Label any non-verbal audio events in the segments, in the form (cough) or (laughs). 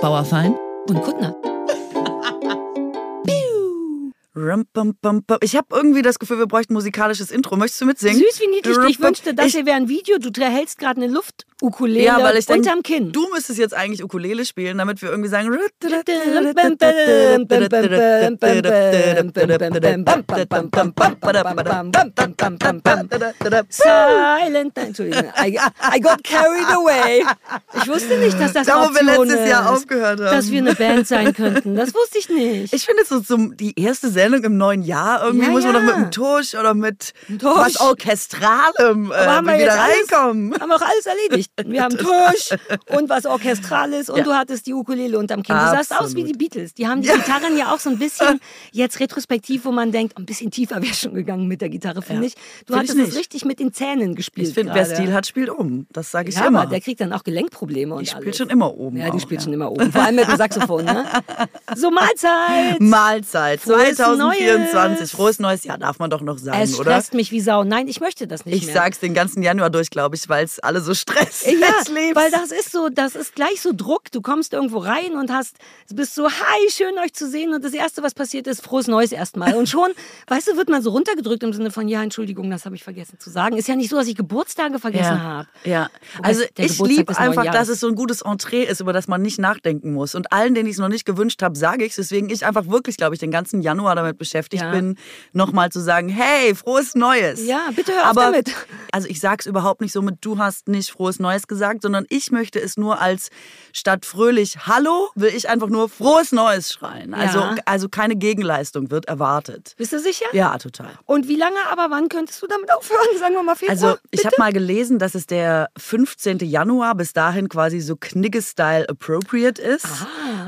Bauerfein und Kuttner. Ich habe irgendwie das Gefühl, wir bräuchten ein musikalisches Intro. Möchtest du mitsingen? Süß wie niedlich. Ich wünschte, das hier wäre ein Video. Du hältst gerade eine Luftukulele ja, weil ich denk, unterm Kinn. Du müsstest jetzt eigentlich Ukulele spielen, damit wir irgendwie sagen. Silent. Entschuldigung. I, I got carried away. Ich wusste nicht, dass das Da, wo wir letztes ist, Jahr aufgehört haben. Dass wir eine Band sein könnten. Das wusste ich nicht. Ich finde, so zum, die erste Sendung im neuen Jahr, irgendwie Ja, muss man ja. doch mit einem Tusch oder mit Tusch. was Orchestralem äh, Aber haben wir wieder jetzt alles- reinkommen. Haben wir auch alles erledigt. Wir haben Tusch und was Orchestrales und Ja. du hattest die Ukulele unterm Kinn. Du sahst aus wie die Beatles. Die haben die Gitarren ja auch so ein bisschen, (laughs) jetzt retrospektiv, wo man denkt, ein bisschen tiefer wäre schon gegangen mit der Gitarre, finde Ja. ich. Du Find ich hattest es nicht. richtig mit den Zähnen gespielt. Ich finde, wer. Stil hat, spielt um. Das sage ich ja, immer. aber der kriegt dann auch Gelenkprobleme und ich spiele alles. schon immer oben. Ja, die auch, spielt ja. schon immer oben. Vor allem mit dem Saxophon, ne? So, Mahlzeit! Mahlzeit Frohes 2024. Neues. Frohes neues Jahr darf man doch noch sagen, Es oder? stresst mich wie Sau. Nein, ich möchte das nicht Ich mehr. sag's den ganzen Januar durch, glaube ich, weil es alle so (laughs) stressen. Ja, lieb's. weil das ist so, das ist gleich so Druck. Du kommst irgendwo rein und hast, bist so, hi, schön euch zu sehen. Und das Erste, was passiert ist, frohes Neues erstmal. Und schon, (laughs) weißt du, wird man so runtergedrückt im Sinne von, ja, Entschuldigung, das habe ich vergessen zu sagen. Ist ja nicht so, dass ich Geburtstage vergessen ja, habe. ja. Wobei Also ich liebe einfach, dass es so ein gutes Entree ist, über das man nicht nachdenken muss. Und allen, denen ich es noch nicht gewünscht habe, sage ich Deswegen ich einfach wirklich, glaube ich, den ganzen Januar damit beschäftigt Ja. bin, nochmal zu sagen, hey, frohes Neues. Ja, bitte hör auf Aber, damit. Also ich sage es überhaupt nicht so mit, du hast nicht frohes Neues gesagt, sondern ich möchte es nur als statt fröhlich Hallo, will ich einfach nur frohes Neues schreien. Also, Ja. also keine Gegenleistung wird erwartet. Bist du sicher? Ja, total. Und wie lange aber, wann könntest du damit aufhören? Sagen wir mal Februar. Also ich habe mal gelesen, dass es der 15. Januar bis dahin quasi so Knigge-Style appropriate ist.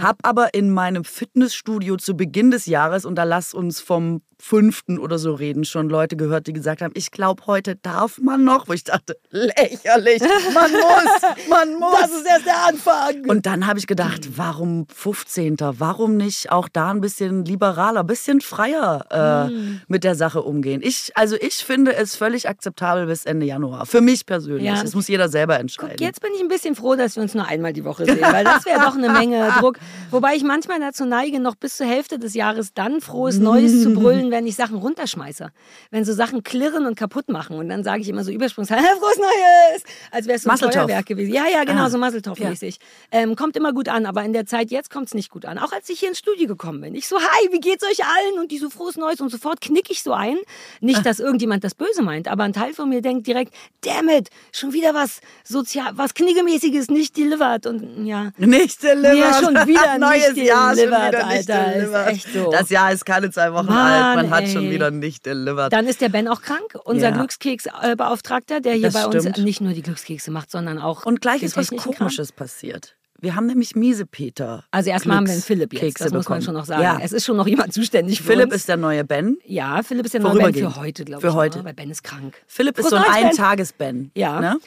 Hab aber in meinem Fitnessstudio zu Beginn des Jahres, und da lass uns vom 5. oder so reden, schon Leute gehört, die gesagt haben, ich glaube, heute darf man noch. Wo ich dachte, lächerlich, man (laughs) muss, man muss. Das ist erst der Anfang. Und dann habe ich gedacht, warum 15. Warum nicht auch da ein bisschen liberaler, ein bisschen freier äh, Hm. mit der Sache umgehen? Ich, also ich finde es völlig akzeptabel bis Ende Januar. Für mich persönlich. Ja. Das muss jeder selber entscheiden. Jetzt bin ich ein bisschen froh, dass wir uns nur einmal die Woche sehen, weil das wäre (laughs) doch eine Menge Druck. Wobei ich manchmal dazu neige, noch bis zur Hälfte des Jahres dann frohes Neues zu brüllen, wenn ich Sachen runterschmeiße. Wenn so Sachen klirren und kaputt machen. Und dann sage ich immer so übersprungshalber, (laughs) frohes Neues! Als wäre es so ein Masseltoff. Feuerwerk gewesen. Ja, ja, genau, Ah. so Masseltoff-mäßig. Ähm, kommt immer gut an, aber in der Zeit jetzt kommt es nicht gut an. Auch als ich hier ins Studio gekommen bin. Ich so, hi, wie geht's euch allen? Und die so, frohes Neues. Und sofort knick ich so ein. Nicht, dass irgendjemand das böse meint, aber ein Teil von mir denkt direkt, damn it, schon wieder was sozial, was Kniggemäßiges nicht delivered. Und ja, Nicht delivered. Ja, schon wieder (laughs) Neues nicht Jahr, schon delivered, wieder nicht Alter. Ist delivered. echt so. Das Jahr ist keine zwei Wochen Mann, alt. Man hat schon ey. wieder nicht delivered. Dann ist der Ben auch krank, unser Ja. Glückskeksbeauftragter, der hier Das bei uns stimmt. nicht nur die Glückskekse macht, sondern auch Und gleich ist was. Komisches passiert. Wir haben nämlich Miesepeter. Also erstmal haben wir einen Philipp jetzt, Glückskekse das muss man bekommen. schon noch sagen. Ja. Es ist schon noch jemand zuständig für Philipp uns. ist der neue Ben. ja, Philipp ist der neue Ben für heute, glaube Für ich. heute. ne? Weil Ben ist krank. Philipp ist Frohes so ein. Eintages-Ben. Ja. Ne?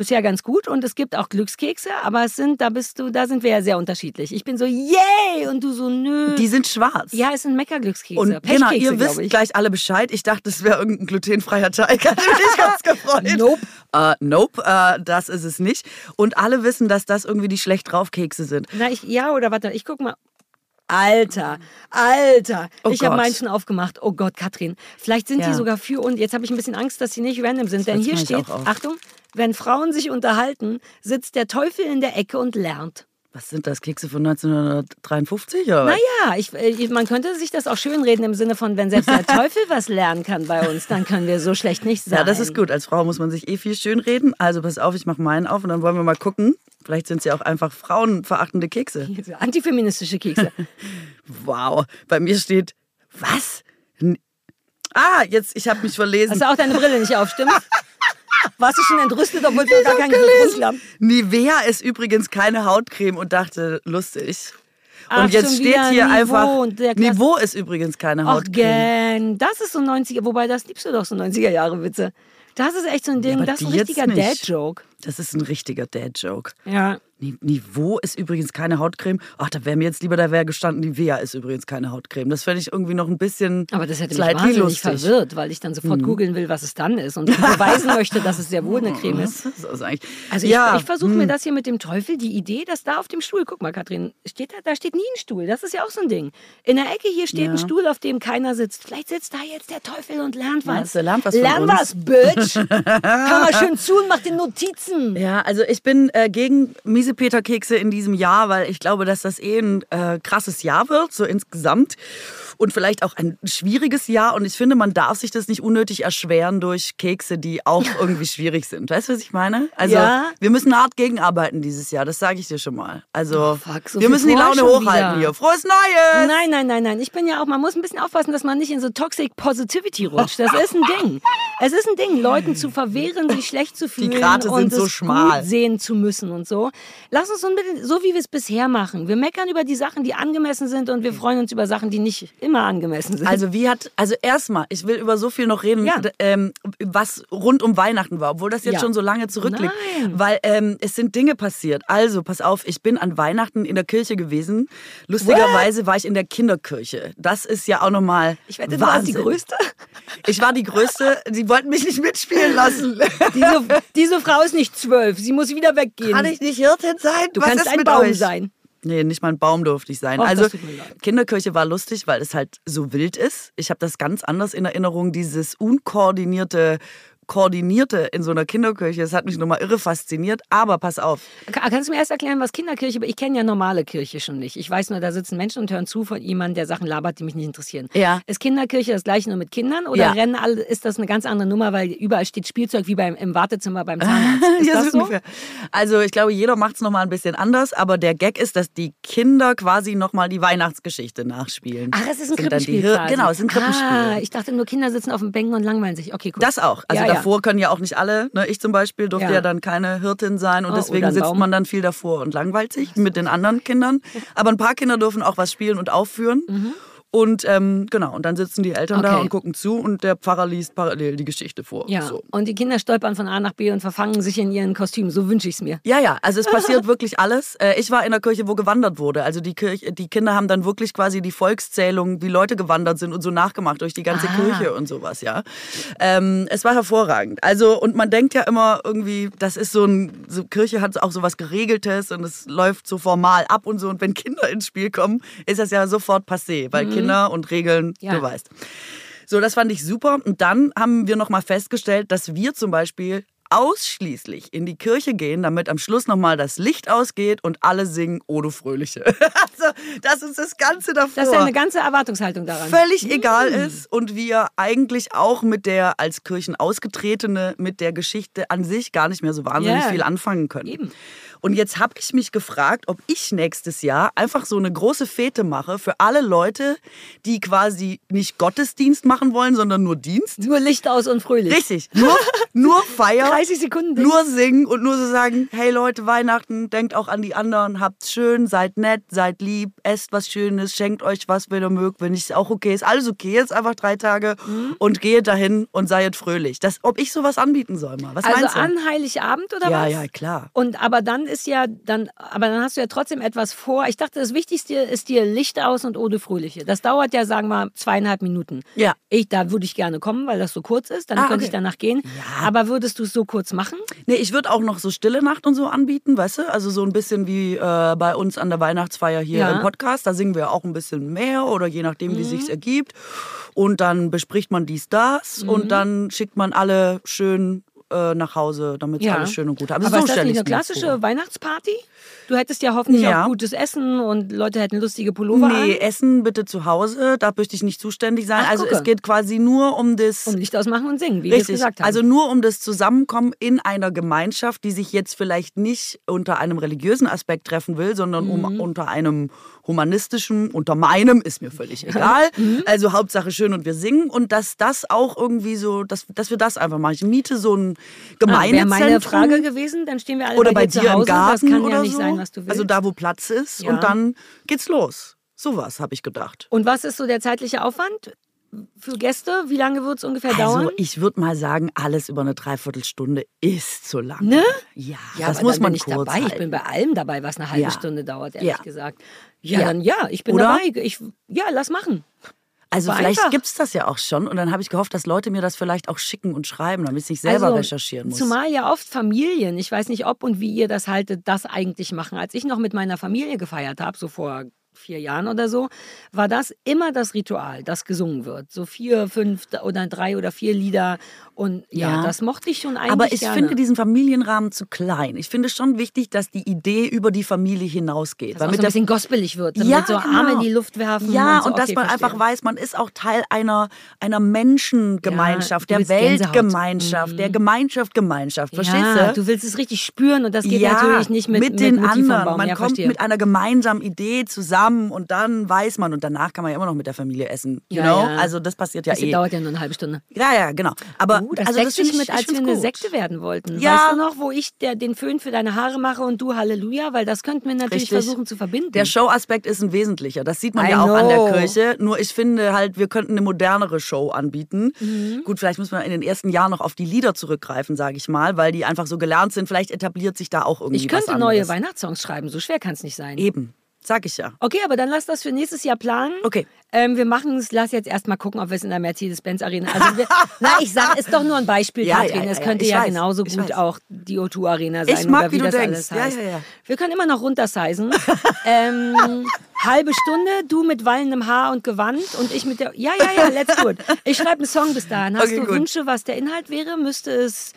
Bisher ganz gut und es gibt auch Glückskekse, aber es sind, da bist du, da sind wir ja sehr unterschiedlich. Ich bin so, yay! Und du so, nö. Die sind schwarz. ja, es sind Meckerglückskekse. Und genau, ihr wisst ich. gleich alle Bescheid. Ich dachte, es wäre irgendein glutenfreier Teig. (laughs) Hatte mich ganz gefreut. (laughs) Nope. Äh, nope, äh, das ist es nicht. Und alle wissen, dass das irgendwie die schlecht drauf Kekse sind. Na, ich, ja, oder warte, ich guck mal. Alter, Alter. Oh ich habe meinen schon aufgemacht. Oh Gott, Katrin. Vielleicht sind Ja. die sogar für und jetzt habe ich ein bisschen Angst, dass sie nicht random sind. Denn Jetzt hier steht. Achtung, wenn Frauen sich unterhalten, sitzt der Teufel in der Ecke und lernt. Was sind das, Kekse von 1953? Oder? Naja, ich, äh, man könnte sich das auch schönreden im Sinne von, wenn selbst der (laughs) Teufel was lernen kann bei uns, dann können wir so schlecht nicht sein. Ja, das ist gut. Als Frau muss man sich eh viel schön reden. Also pass auf, ich mache meinen auf und dann wollen wir mal gucken. Vielleicht sind es ja auch einfach frauenverachtende Kekse. (laughs) Antifeministische Kekse. (laughs) Wow. Bei mir steht, was? Ah, jetzt, ich habe mich verlesen. Hast du auch deine Brille nicht auf, stimmt's? Warst du schon entrüstet, obwohl wir gar keinen Grund haben? Nivea ist übrigens keine Hautcreme und dachte, lustig. Ach, und jetzt steht hier Niveau einfach, Niveau ist übrigens keine Ach, Hautcreme. gern. Das ist so 90er, wobei das liebst du doch so 90er Jahre Witze. Das ist echt so ein Ding, aber das ist ein richtiger. Dad-Joke. Das ist ein richtiger Dad-Joke. Ja. Niveau ist übrigens keine Hautcreme. Ach, da wäre mir jetzt lieber, da wäre gestanden, Nivea ist übrigens keine Hautcreme. Das fände ich irgendwie noch ein bisschen Aber das hätte mich wahnsinnig lustig. verwirrt, weil ich dann sofort googeln will, was es dann ist und (laughs) beweisen möchte, dass es sehr wohl eine Creme ist. Ist Also ich, ja, ich versuche mir das hier mit dem Teufel, die Idee, dass da auf dem Stuhl, guck mal, Kathrin, steht da, da steht nie ein Stuhl. Das ist ja auch so ein Ding. In der Ecke hier steht Ja. ein Stuhl, auf dem keiner sitzt. Vielleicht sitzt da jetzt der Teufel und lernt was. der lernt was von Lern uns. was, Bitch. (laughs) Hör mal schön zu und mach die Notizen. Ja, also ich bin äh, gegen Miesepeter-Kekse in diesem Jahr, weil ich glaube, dass das eh ein äh, krasses Jahr wird, so insgesamt. Und vielleicht auch ein schwieriges Jahr. Und ich finde, man darf sich das nicht unnötig erschweren durch Kekse, die auch (laughs) irgendwie schwierig sind. Weißt du, was ich meine? Also Ja. wir müssen hart gegenarbeiten dieses Jahr, das sage ich dir schon mal. Also Oh, fuck, so wir müssen die Laune hochhalten wieder. hier. Frohes Neues! Nein, nein, nein, nein. Ich bin ja auch, man muss ein bisschen aufpassen, dass man nicht in so Toxic Positivity rutscht. Das ist ein Ding. Es ist ein Ding, Leuten zu verwehren, sich schlecht zu fühlen und so es schmal. gut sehen zu müssen und so. Lass uns so, ein bisschen, so wie wir es bisher machen. Wir meckern über die Sachen, die angemessen sind und wir freuen uns über Sachen, die nicht immer angemessen sind. Also wie hat, also erstmal, ich will über so viel noch reden, Ja. ähm, was rund um Weihnachten war, obwohl das jetzt Ja. schon so lange zurückliegt. Nein. Weil ähm, es sind Dinge passiert. Also, pass auf, ich bin an Weihnachten in der Kirche gewesen. Lustigerweise war ich in der Kinderkirche. Das ist ja auch nochmal ich wette, du warst die. Größte. Ich war die Größte. Sie wollten mich nicht mitspielen lassen. Diese, diese Frau ist nicht zwölf. Sie muss wieder weggehen. Kann ich nicht Hirtin sein? du Was kannst ein Baum euch? sein. Nee, nicht mal ein Baum durfte ich sein. Och, also. Kinderkirche war lustig, weil es halt so wild ist. Ich habe das ganz anders in Erinnerung, dieses unkoordinierte, koordinierte in so einer Kinderkirche. Das hat mich nochmal irre fasziniert. Aber pass auf, Ka- Kannst du mir erst erklären, was Kinderkirche Ich kenne ja normale Kirche schon nicht. Ich weiß nur, da sitzen Menschen und hören zu von jemandem, der Sachen labert, die mich nicht interessieren. Ja. Ist Kinderkirche das gleiche nur mit Kindern oder Ja. rennen alle, ist das eine ganz andere Nummer, weil überall steht Spielzeug wie beim, im Wartezimmer beim (laughs) Zahnarzt? Ist Ja, das so ungefähr. Also ich glaube, jeder macht es nochmal ein bisschen anders, aber der Gag ist, dass die Kinder quasi nochmal die Weihnachtsgeschichte nachspielen. Ach, es ist ein Krippenspiel. Genau, es ist ein Krippenspiel. Ah, ich dachte nur, Kinder sitzen auf dem Bänken und langweilen sich. Okay, cool. Das auch. Also Ja, ja. Davor können ja auch nicht alle. Ne? Ich zum Beispiel durfte ja. Ja. dann keine Hirtin sein und Oh, deswegen sitzt man dann viel davor und langweilt sich mit den anderen Kindern. Aber ein paar Kinder dürfen auch was spielen und aufführen. Und ähm, genau, und dann sitzen die Eltern da Mhm. Okay. und gucken zu und der Pfarrer liest parallel die Geschichte vor. Ja, So. und die Kinder stolpern von A nach B und verfangen sich in ihren Kostümen. So wünsche ich es mir. Ja, ja, also es (laughs) passiert wirklich alles. Äh, Ich war in der Kirche, wo gewandert wurde. Also die, Kirche, die Kinder haben dann wirklich quasi die Volkszählung, wie Leute gewandert sind und so nachgemacht durch die ganze Ah. Kirche und sowas, ja. Ähm, es war hervorragend. Also, und man denkt ja immer irgendwie, das ist so ein, so Kirche hat auch so was Geregeltes und es läuft so formal ab und so. Und wenn Kinder ins Spiel kommen, ist das ja sofort passé, weil Kinder und Regeln, Mhm. Ja. du weißt. So, das fand ich super. Und dann haben wir nochmal festgestellt, dass wir zum Beispiel ausschließlich in die Kirche gehen, damit am Schluss nochmal das Licht ausgeht und alle singen O du Fröhliche. (laughs) Also, das ist das Ganze davor. Das ist ja eine ganze Erwartungshaltung daran. Völlig egal ist und wir eigentlich auch mit der als Kirchen ausgetretene, mit der Geschichte an sich gar nicht mehr so wahnsinnig Ja. viel anfangen können. Eben. Und jetzt habe ich mich gefragt, ob ich nächstes Jahr einfach so eine große Fete mache für alle Leute, die quasi nicht Gottesdienst machen wollen, sondern nur Dienst. Nur Licht aus und fröhlich. Richtig. Nur, nur (laughs) Feier. 30 Sekunden. Nur singen und nur so sagen, hey Leute, Weihnachten, denkt auch an die anderen, habt's schön, seid nett, seid lieb, esst was Schönes, schenkt euch was, wenn ihr mögt, wenn nicht auch okay ist. Alles okay, jetzt einfach drei Tage Mhm. und geht dahin und seid fröhlich. Das, ob ich sowas anbieten soll mal. Was also meinst du? an Heiligabend oder ja, was? ja, klar. Und aber dann ist ja dann, aber dann hast du ja trotzdem etwas vor. Ich dachte, das Wichtigste ist dir Licht aus und Ode Fröhliche. Das dauert ja, sagen wir, zweieinhalb Minuten. Ja. Ich, da würde ich gerne kommen, weil das so kurz ist. Dann Ah, könnte okay. ich danach gehen. Ja. Aber würdest du es so kurz machen? Nee, ich würde auch noch so Stille Nacht und so anbieten, weißt du? Also so ein bisschen wie äh, bei uns an der Weihnachtsfeier hier Ja. im Podcast. Da singen wir auch ein bisschen mehr oder je nachdem, wie Mhm. sich's ergibt. Und dann bespricht man dies, das Mhm. und dann schickt man alle schön äh, nach Hause, damit Ja. alles schön und gut haben. Aber so ist das nicht ich eine klassische Weihnachtsparty? Du hättest ja hoffentlich Ja. auch gutes Essen und Leute hätten lustige Pullover Nee, an. Essen bitte zu Hause, da möchte ich nicht zuständig sein. Ach, also gucke. es geht quasi nur um das Und Licht ausmachen und singen, wie wir es Richtig. gesagt haben. Also nur um das Zusammenkommen in einer Gemeinschaft, die sich jetzt vielleicht nicht unter einem religiösen Aspekt treffen will, sondern Mhm. um, unter einem humanistischen, unter meinem, ist mir völlig (laughs) egal. Mhm. Also Hauptsache schön und wir singen und dass das auch irgendwie so, dass, dass wir das einfach machen. Ich miete so ein ah, Gemeinezentrum. Wäre meine Frage gewesen, dann stehen wir alle oder bei, bei dir, dir zu Hause. im Garten das kann oder ja nicht so. sein, was du willst. Also da, wo Platz ist Ja. und dann geht's los. Sowas habe ich gedacht. und was ist so der zeitliche Aufwand? für Gäste? Wie lange wird es ungefähr dauern? Also ich würde mal sagen, alles über eine Dreiviertelstunde ist zu lang. Ne? Ja, Ja, das muss man ich kurz dabei. Ich halten. bin bei allem dabei, was eine halbe Ja. Stunde dauert, ehrlich Ja. gesagt. Ja, Ja. dann ja, ich bin Oder? dabei. Ich, ja, lass machen. Also War vielleicht gibt es das ja auch schon und dann habe ich gehofft, dass Leute mir das vielleicht auch schicken und schreiben, damit ich nicht selber Also, recherchieren muss. Zumal ja oft Familien, ich weiß nicht, ob und wie ihr das haltet, das eigentlich machen. Als ich noch mit meiner Familie gefeiert habe, so vor vier Jahren oder so, war das immer das Ritual, das gesungen wird. So vier, fünf oder drei oder vier Lieder. Und ja, Ja. das mochte ich schon eigentlich Aber ich gerne. finde diesen Familienrahmen zu klein. Ich finde schon wichtig, dass die Idee über die Familie hinausgeht. dass Weil auch mit so ein bisschen gospelig wird, damit Ja, so genau. Arme in die Luft werfen. Ja, und, so. und dass okay, man verstehe. einfach weiß, man ist auch Teil einer, einer Menschengemeinschaft, Ja, der. Weltgemeinschaft, der Gemeinschaft, Gemeinschaft. Verstehst ja, du? du willst es richtig spüren und das geht natürlich nicht mit, mit den Mutti anderen. Man kommt verstehe. mit einer gemeinsamen Idee zusammen und dann weiß man und danach kann man ja immer noch mit der Familie essen. You Ja, know? ja. Also das passiert ja das eh. dauert ja nur eine halbe Stunde. Ja, ja, genau. Aber Uh, das also das ich, mit, ich als wir eine gut. Sekte werden wollten. Ja. Weißt du noch, wo ich der, den Föhn für deine Haare mache und du Halleluja? Weil das könnten wir natürlich Richtig. versuchen zu verbinden. Der Show-Aspekt ist ein wesentlicher. Das sieht man I ja auch an know. der Kirche. Nur ich finde halt, wir könnten eine modernere Show anbieten. Mhm. Gut, vielleicht müssen wir in den ersten Jahren noch auf die Lieder zurückgreifen, sage ich mal, weil die einfach so gelernt sind. Vielleicht etabliert sich da auch irgendwie ich könnte neue. Weihnachtssongs schreiben, so schwer kann es nicht sein. Eben, sag ich ja. Okay, aber dann lass das für nächstes Jahr planen. Okay. Ähm, wir machen es, lass jetzt erstmal gucken, ob wir es in der Mercedes-Benz Arena. Also wir, (laughs) na, ich sage, ist doch nur ein Beispiel, Ja, Katrin. ja, ja, es könnte ich ja weiß, genauso ich gut weiß. auch die O2 Arena sein Ich mag, oder wie, wie du das denkst. alles heißt. Wir können immer noch runtersizen. (laughs) ähm, halbe Stunde, du mit wallendem Haar und Gewand und ich mit der. Ja, ja, ja, let's it. Ich schreibe einen Song bis dahin. Hast Okay, du gut. Wünsche, was der Inhalt wäre? Müsste es.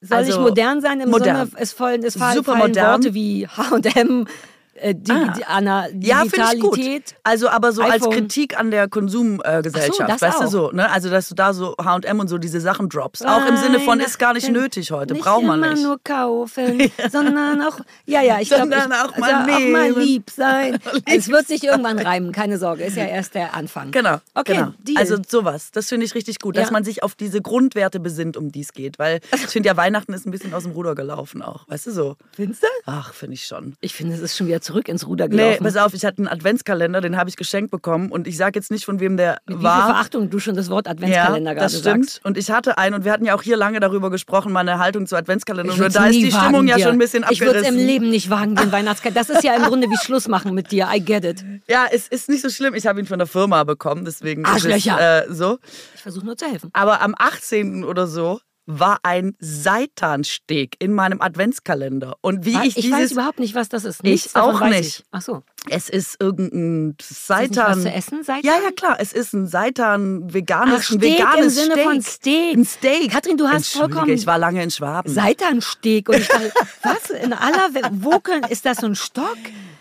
Soll ich Also, modern sein im modern. Sinne, es fallen, es fallen, Super fallen modern. Worte wie H&M, äh, die, Ah. die, Ja, ich gut. Digitalität. Also aber so als iPhone. Kritik an der Konsumgesellschaft, Ach so, weißt du auch. so, ne? Also dass du da so H&M und so diese Sachen droppst, auch im Sinne von ist gar nicht nötig heute, nicht braucht man immer nicht. nur kaufen, (laughs) sondern auch, ja, ja, ich glaube, auch mal auch mal lieb sein. (laughs) es wird sich irgendwann reimen, keine Sorge, ist ja erst der Anfang. Genau. Okay, genau. Also sowas, das finde ich richtig gut, dass Ja. man sich auf diese Grundwerte besinnt, um die es geht. Weil (laughs) ich finde ja, Weihnachten ist ein bisschen aus dem Ruder gelaufen auch. Weißt du so? Findest du? Ach, finde ich schon. Ich finde, es ist schon wieder zurück ins Ruder Nee, gelaufen. pass auf, ich hatte einen Adventskalender, den habe ich geschenkt bekommen und ich sage jetzt nicht, von wem der Mit wie viel war. Verachtung du schon das Wort Adventskalender ja, gerade das stimmt. sagst. Und ich hatte einen und wir hatten ja auch hier lange darüber gesprochen, meine Haltung zu Adventskalender. Ich Und da ist die Stimmung wagen, ja dir. schon ein bisschen Ich würde es abgerissen. im Leben nicht wagen, den (laughs) Weihnachtskalender. Das ist ja im Grunde wie Schluss machen mit dir. I get it. Ja, es ist nicht so schlimm. Ich habe ihn von der Firma bekommen, deswegen ist es Arschlöcher. äh, so. Ich versuche nur zu helfen. Aber am 18. oder so war ein Seitansteg in meinem Adventskalender. Und wie Was? ich ich dieses... weiß überhaupt nicht, was das ist. Ich Nichts davon auch nicht. Ich. Ach so. es ist irgendein Ist Seitan... das nicht was zu essen, Seitan? Ja, ja, klar. Es ist ein Seitan veganes, Ach, Steak veganes im Sinne Steak. von Steak. Ein Steak. Katrin, du hast vollkommen- Ich war lange in Schwaben. Seitansteg. Und ich dachte, (laughs) was in aller Welt, wo können, ist das so ein Stock?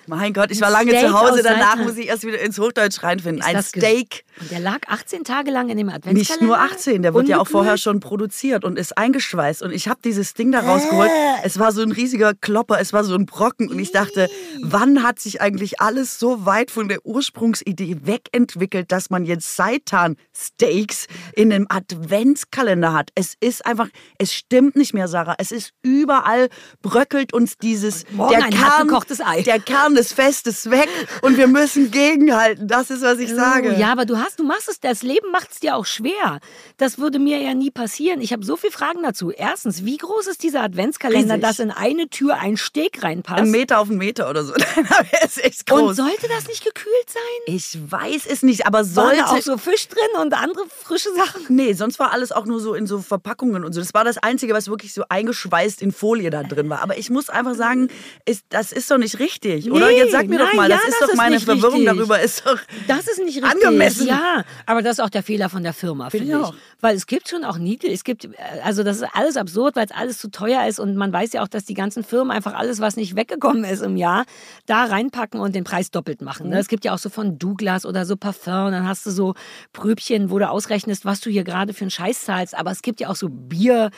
mein Gott, ich war lange Steak zu Hause. aus Danach Seitan. muss ich erst wieder ins Hochdeutsch reinfinden. Ist ein Steak. Und der lag 18 Tage lang in dem Adventskalender? Nicht nur 18, der wird ja auch vorher schon produziert und ist eingeschweißt. Und ich habe dieses Ding da rausgeholt. Es war so ein riesiger Klopper, es war so ein Brocken. Und ich dachte, wann hat sich eigentlich alles so weit von der Ursprungsidee wegentwickelt, dass man jetzt Seitan-Steaks in einem Adventskalender hat? Es ist einfach, es stimmt nicht mehr, Sarah. Es ist überall, bröckelt uns dieses, morgen der Kern, Ei. der Kern des Festes weg und wir müssen gegenhalten. Das ist, was ich sage. Oh, ja, aber du hast, du machst es, das Leben macht es dir auch schwer. Das würde mir ja nie passieren. Ich habe so viele Fragen dazu. Erstens, wie groß ist dieser Adventskalender, Riesig. dass in eine Tür ein Steg reinpasst? Ein Meter auf einen Meter oder so. (laughs) er ist echt groß. Und sollte das nicht gekühlt sein? ich weiß es nicht, aber Waren sollte. da auch so Fisch drin und andere frische Sachen? Nee, sonst war alles auch nur so in so Verpackungen und so. Das war das Einzige, was wirklich so eingeschweißt in Folie da drin war. Aber ich muss einfach sagen, ist, das ist doch nicht richtig, oder? Nee, Jetzt sag mir doch nein, mal, ja, das ist das doch ist meine Verwirrung richtig. darüber, ist doch. Das ist nicht richtig. Angemessen. Ja, (laughs) aber das ist auch der Fehler von der Firma, Finde ich auch. Weil es gibt schon auch Niedel, es gibt, äh, also das ist alles absurd, weil es alles zu teuer ist und man weiß ja auch, dass die ganzen Firmen einfach alles, was nicht weggekommen ist im Jahr, da reinpacken und den Preis doppelt machen. Mhm. Ne? Es gibt ja auch so von Douglas oder so Parfum dann hast du so Pröbchen, wo du ausrechnest, was du hier gerade für einen Scheiß zahlst, aber es gibt ja auch so Bier.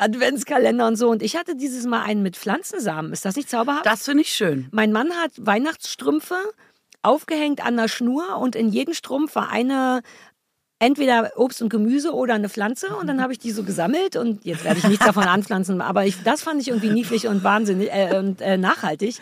Adventskalender und so. Und ich hatte dieses Mal einen mit Pflanzensamen. Ist das nicht zauberhaft? Das finde ich schön. Mein Mann hat Weihnachtsstrümpfe aufgehängt an der Schnur und in jedem Strumpf war eine entweder Obst und Gemüse oder eine Pflanze. Und dann habe ich die so gesammelt. Und jetzt werde ich nichts davon anpflanzen, aber ich, das fand ich irgendwie niedlich und wahnsinnig äh, und äh, nachhaltig.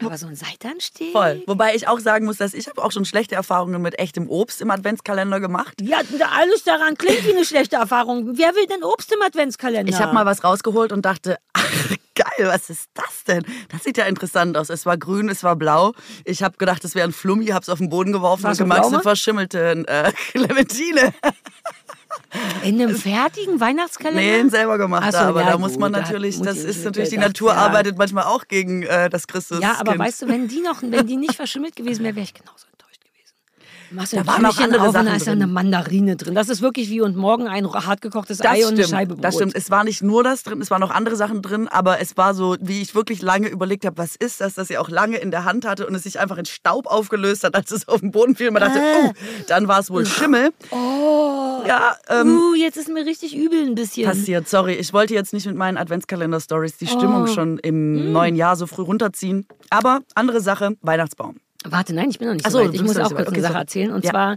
Aber so ein Seitansteg? Voll. Wobei ich auch sagen muss, dass ich habe auch schon schlechte Erfahrungen mit echtem Obst im Adventskalender gemacht. Ja, alles daran klingt wie eine schlechte Erfahrung. Wer will denn Obst im Adventskalender? Ich habe mal was rausgeholt und dachte, ach, geil, was ist das denn? Das sieht ja interessant aus. Es war grün, es war blau. Ich habe gedacht, es wäre ein Flummi, habe es auf den Boden geworfen und Pflaume? eine verschimmelte äh, (laughs) Clementine. In einem fertigen Weihnachtskalender? Nee, ein selber gemachter. Ach so, aber ja, da muss gut, man hat natürlich, das ist natürlich, die Natur ja. arbeitet manchmal auch gegen äh, das Christus. Ja, aber weißt du, wenn die noch, wenn die nicht verschimmelt gewesen wäre, wäre ich genauso. Machst du Da waren noch Kügelchen andere auf Sachen da ist ja eine Mandarine drin. Das ist wirklich wie und morgen ein hartgekochtes Das Ei und eine stimmt, Scheibe Brot. das stimmt. Es war nicht nur das drin, es waren noch andere Sachen drin, aber es war so, wie ich wirklich lange überlegt habe, was ist das, dass sie auch lange in der Hand hatte und es sich einfach in Staub aufgelöst hat, als es auf den Boden fiel. Man dachte, oh, dann war es wohl Schimmel. Oh, Ja, ähm, uh, jetzt ist mir richtig übel ein bisschen. passiert. Sorry, ich wollte jetzt nicht mit meinen Adventskalender-Stories die Stimmung Oh. schon im Mm. neuen Jahr so früh runterziehen. Aber andere Sache, Weihnachtsbaum. Warte, nein, ich bin noch nicht Ach so so, weit. Ich muss auch kurz eine Okay, Sache sorry. erzählen. Und Ja. zwar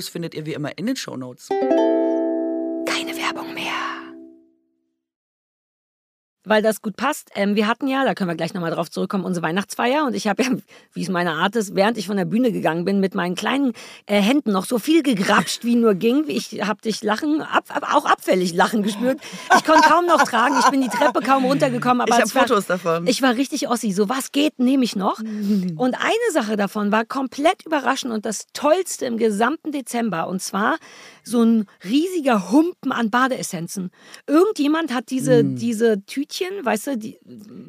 findet ihr wie immer in den Shownotes. Keine Weil das gut passt. Ähm, wir hatten ja, da können wir gleich nochmal drauf zurückkommen, unsere Weihnachtsfeier. Und ich habe ja, (laughs) wie es meine Art ist, während ich von der Bühne gegangen bin, mit meinen kleinen äh, Händen noch so viel gegrapscht, wie nur ging. Ich habe dich lachen, ab, ab, auch abfällig lachen gespürt. Ich konnte kaum noch tragen. Ich bin die Treppe kaum runtergekommen. Aber Ich habe es war- Fotos davon. ich war richtig Ossi. So, was geht, nehme ich noch. Und eine Sache davon war komplett überraschend und das Tollste im gesamten Dezember. Und zwar so ein riesiger Humpen an Badeessenzen. Irgendjemand hat diese, diese Tütchen, weißt du, die,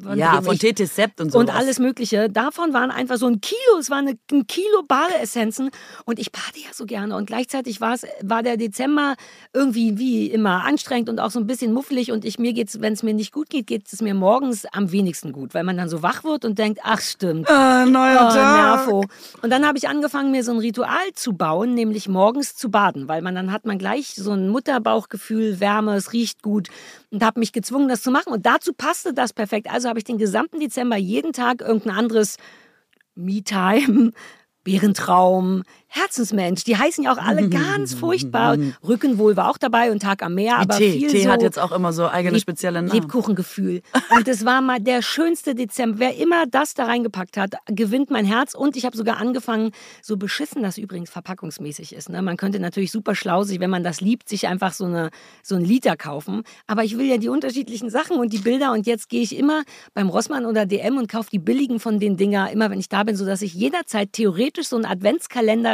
von ja, von TT Sept und so. und alles Mögliche. Davon waren einfach so ein Kilo, es waren ein Kilo Badeessenzen. Und ich bade ja so gerne. Und gleichzeitig war es, war der Dezember irgendwie wie immer anstrengend und auch so ein bisschen muffelig. Und ich, mir geht's, wenn es mir nicht gut geht, geht es mir morgens am wenigsten gut, weil man dann so wach wird und denkt, ach stimmt. Ah, neuer Oh, Tag. Nervo. Und dann habe ich angefangen, mir so ein Ritual zu bauen, nämlich morgens zu baden, weil man dann hat man gleich so ein Mutterbauchgefühl, Wärme, es riecht gut und habe mich gezwungen, das zu machen. Und dazu passte das perfekt. Also habe ich den gesamten Dezember jeden Tag irgendein anderes Me-Time. (laughs) Bärentraum, Herzensmensch. Die heißen ja auch alle ganz furchtbar. (laughs) Rückenwohl war auch dabei und Tag am Meer, aber Tee. viel Tee so hat jetzt auch immer so eigene spezielle Namen. Lebkuchengefühl. Und es war mal der schönste Dezember. Wer immer das da reingepackt hat, gewinnt mein Herz. Und ich habe sogar angefangen, so beschissen das übrigens verpackungsmäßig ist. Ne? Man könnte natürlich super schlau sich, wenn man das liebt, sich einfach so, eine, so einen Liter kaufen. Aber ich will ja die unterschiedlichen Sachen und die Bilder. Und jetzt gehe ich immer beim Rossmann oder DM und kaufe die billigen von den Dinger, immer wenn ich da bin, sodass ich jederzeit theoretisch so ein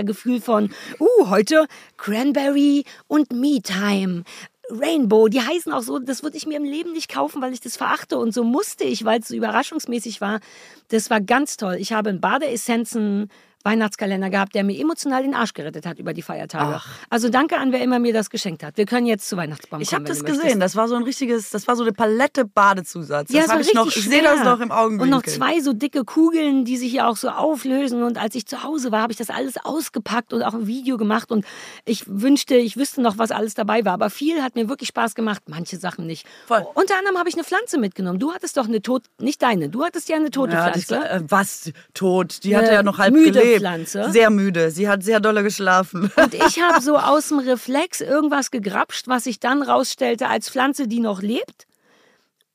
Adventskalender-Gefühl von, uh, heute Cranberry und Me Time. Rainbow, die heißen auch so, das würde ich mir im Leben nicht kaufen, weil ich das verachte. Und so musste ich, weil es so überraschungsmäßig war. Das war ganz toll. Ich habe in Badeessenzen Weihnachtskalender gehabt, der mir emotional den Arsch gerettet hat über die Feiertage. Ach. Also danke an wer immer mir das geschenkt hat. Wir können jetzt zu Weihnachtsbaum Ich kommen. habe das gesehen. Das war so ein richtiges, das war so eine Palette Badezusatz. Ja, das war ich noch, richtig ich sehe das noch im Augenwinkel. Und noch zwei so dicke Kugeln, die sich ja auch so auflösen. Und als ich zu Hause war, habe ich das alles ausgepackt und auch ein Video gemacht. Und ich wünschte, ich wüsste noch, was alles dabei war. Aber viel hat mir wirklich Spaß gemacht, manche Sachen nicht. Voll. Unter anderem habe ich eine Pflanze mitgenommen. Du hattest doch eine tot, nicht deine, du hattest ja eine tote Ja, Pflanze. äh, was? Tot. Die hatte ja noch halb müde gelebt. Pflanze. Sehr müde. Sie hat sehr dolle geschlafen. Und ich habe so (laughs) aus dem Reflex irgendwas gegrapscht, was sich dann rausstellte als Pflanze, die noch lebt.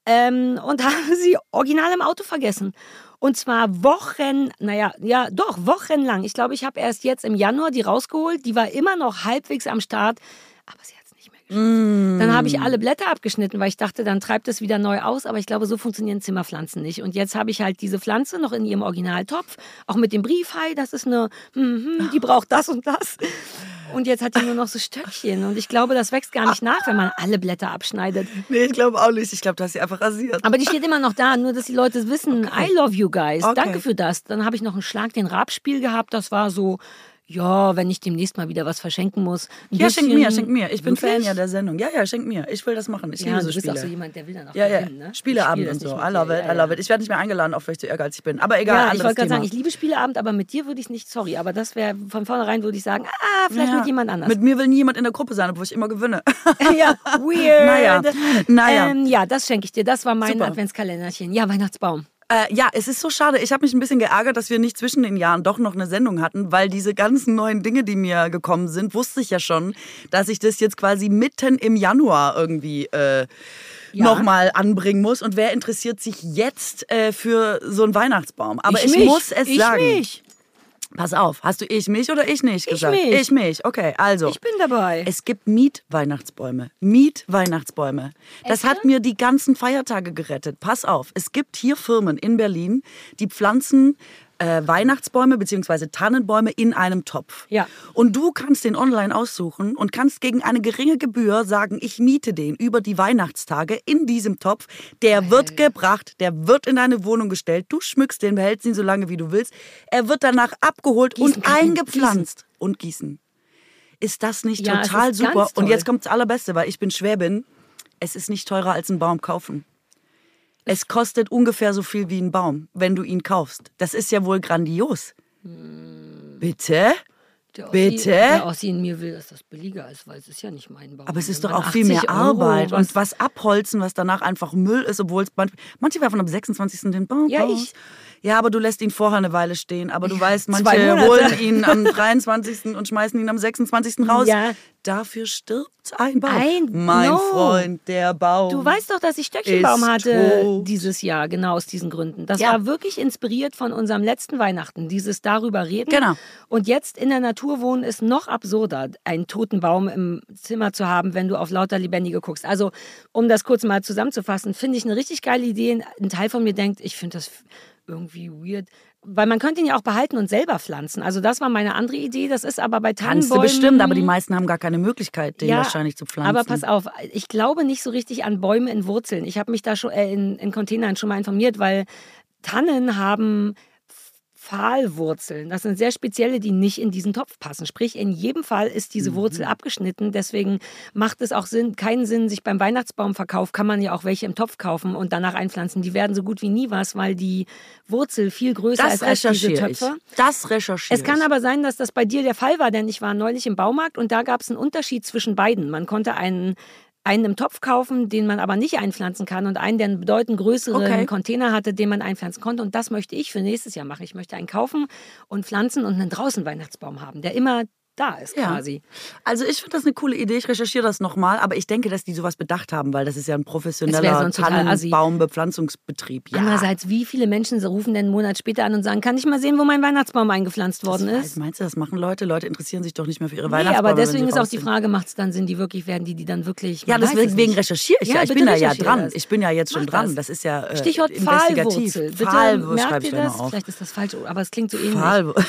Ähm, und (laughs) habe sie original im Auto vergessen. Und zwar Wochen, naja, ja, doch, wochenlang. Ich glaube, ich habe erst jetzt im Januar die rausgeholt. Die war immer noch halbwegs am Start, aber sie Dann habe ich alle Blätter abgeschnitten, weil ich dachte, dann treibt es wieder neu aus. Aber ich glaube, so funktionieren Zimmerpflanzen nicht. Und jetzt habe ich halt diese Pflanze noch in ihrem Originaltopf, auch mit dem Brief, hi, das ist eine, hm, hm, die braucht das und das. Und jetzt hat die nur noch so Stöckchen. Und ich glaube, das wächst gar nicht nach, wenn man alle Blätter abschneidet. nee, ich glaube auch nicht. Ich glaube, du hast sie einfach rasiert. Aber die steht immer noch da, nur dass die Leute wissen, I love you guys. Okay. Danke für das. Dann habe ich noch einen Schlag den Rabspiel gehabt. Das war so, ja, wenn ich demnächst mal wieder was verschenken muss. Ja, schenk mir, schenk mir. Ich bin Fan Wirklich? ja der Sendung. Ja, ja, schenk mir. Ich will das machen. Ich Ja, liebe du so bist Spiele. auch so jemand, der will dann auch ja, ja. gewinnen, ne? Spieleabend spiele und so. I love it, Ja, I love it. Ich werde nicht mehr eingeladen, auch weil ich zu ehrgeizig bin. Aber egal, Ja, ich wollte gerade sagen, ich liebe Spieleabend, aber mit dir würde ich nicht, sorry, aber das wäre von vornherein würde ich sagen, ah, vielleicht Ja. mit jemand anders. Mit mir will nie jemand in der Gruppe sein, obwohl ich immer gewinne. (laughs) ja, (laughs) weird. Naja, naja. Ähm, ja, das schenke ich dir. Das war mein Super. Adventskalenderchen. Ja, Weihnachtsbaum. Äh, ja, es ist so schade. Ich habe mich ein bisschen geärgert, dass wir nicht zwischen den Jahren doch noch eine Sendung hatten, weil diese ganzen neuen Dinge, die mir gekommen sind, wusste ich ja schon, dass ich das jetzt quasi mitten im Januar irgendwie äh, Ja. nochmal anbringen muss. Und wer interessiert sich jetzt äh, für so einen Weihnachtsbaum? Aber ich, mich. muss es ich sagen. Mich. Pass auf, hast du ich mich oder ich nicht Ich gesagt? mich. Ich mich. Okay, also. Ich bin dabei. Es gibt Mietweihnachtsbäume. Mietweihnachtsbäume. Das hat mir die ganzen Feiertage gerettet. Pass auf, es gibt hier Firmen in Berlin, die pflanzen äh, Weihnachtsbäume bzw. Tannenbäume in einem Topf. Ja. Und du kannst den online aussuchen und kannst gegen eine geringe Gebühr sagen, ich miete den über die Weihnachtstage in diesem Topf. Der wird gebracht, der wird in deine Wohnung gestellt. Du schmückst den, behältst ihn so lange wie du willst. Er wird danach abgeholt Gießen und eingepflanzt und gießen. Ist das nicht Ja, total super? Und jetzt kommt das Allerbeste, weil ich bin Schwäbin. Es ist nicht teurer als ein Baum kaufen. Es kostet ungefähr so viel wie ein Baum, wenn du ihn kaufst. Das ist ja wohl grandios. Bitte? Der Ossi, Bitte? Der Ossi in mir will, dass das billiger ist, weil es ist ja nicht mein Baum. Aber es ist doch auch viel mehr 80 Euro, Arbeit was- und was abholzen, was danach einfach Müll ist, obwohl es man- manche werfen am 26. den Baum Ja, raus. ich. Ja, aber du lässt ihn vorher eine Weile stehen. Aber du weißt, zwei manche holen ihn am 23. und schmeißen ihn am 26. raus. Ja. Dafür stirbt ein Baum. Ein- mein no. Freund, der Baum. Du weißt doch, dass ich Stöckchenbaum hatte tot. dieses Jahr, genau aus diesen Gründen. Das Ja. war wirklich inspiriert von unserem letzten Weihnachten, dieses darüber reden. Genau. Und jetzt in der Natur wohnen ist noch absurder, einen toten Baum im Zimmer zu haben, wenn du auf lauter Lebendige guckst. Also, um das kurz mal zusammenzufassen, finde ich eine richtig geile Idee. Ein Teil von mir denkt, ich finde das irgendwie weird. Weil man könnte ihn ja auch behalten und selber pflanzen. Also das war meine andere Idee. Das ist aber bei Kannst Tannenbäumen... du bestimmt, aber die meisten haben gar keine Möglichkeit, den Ja, wahrscheinlich zu pflanzen. Aber pass auf, ich glaube nicht so richtig an Bäume in Wurzeln. Ich habe mich da schon äh, in, in Containern schon mal informiert, weil Tannen haben Pfahlwurzeln. Das sind sehr spezielle, die nicht in diesen Topf passen. Sprich, in jedem Fall ist diese Wurzel Mhm. abgeschnitten. Deswegen macht es auch Sinn, keinen Sinn, sich beim Weihnachtsbaumverkauf kann man ja auch welche im Topf kaufen und danach einpflanzen. Die werden so gut wie nie was, weil die Wurzel viel größer das ist als diese recherchiere ich. Töpfe. Das recherchiere Es kann aber sein, dass das bei dir der Fall war, denn ich war neulich im Baumarkt und da gab es einen Unterschied zwischen beiden. Man konnte einen einen im Topf kaufen, den man aber nicht einpflanzen kann und einen, der einen bedeutend größeren Okay. Container hatte, den man einpflanzen konnte. Und das möchte ich für nächstes Jahr machen. Ich möchte einen kaufen und pflanzen und einen draußen Weihnachtsbaum haben, der immer da ist Ja. quasi. Also ich finde das eine coole Idee. Ich recherchiere das nochmal, aber ich denke, dass die sowas bedacht haben, weil das ist ja ein professioneller. Tannenbaumbepflanzungsbetrieb. Ja. Andererseits, wie viele Menschen rufen denn einen Monat später an und sagen, kann ich mal sehen, wo mein Weihnachtsbaum eingepflanzt worden ist? meinst du, das machen Leute? Leute interessieren sich doch nicht mehr für ihre Nee, Weihnachtsbäume. aber deswegen ist auch die. Frage, macht es dann Sinn, die wirklich werden, die die dann wirklich. Ja, deswegen recherchiere ich ja. Ja, ich bin da ja dran. das. Ich bin ja jetzt schon Mach dran. das. Das ist ja äh, Stichwort investigativ. Pfahlwurzel. Bitte Pfahlwurzel merkt ihr das? Vielleicht ist das falsch, aber es klingt so ähnlich. (laughs)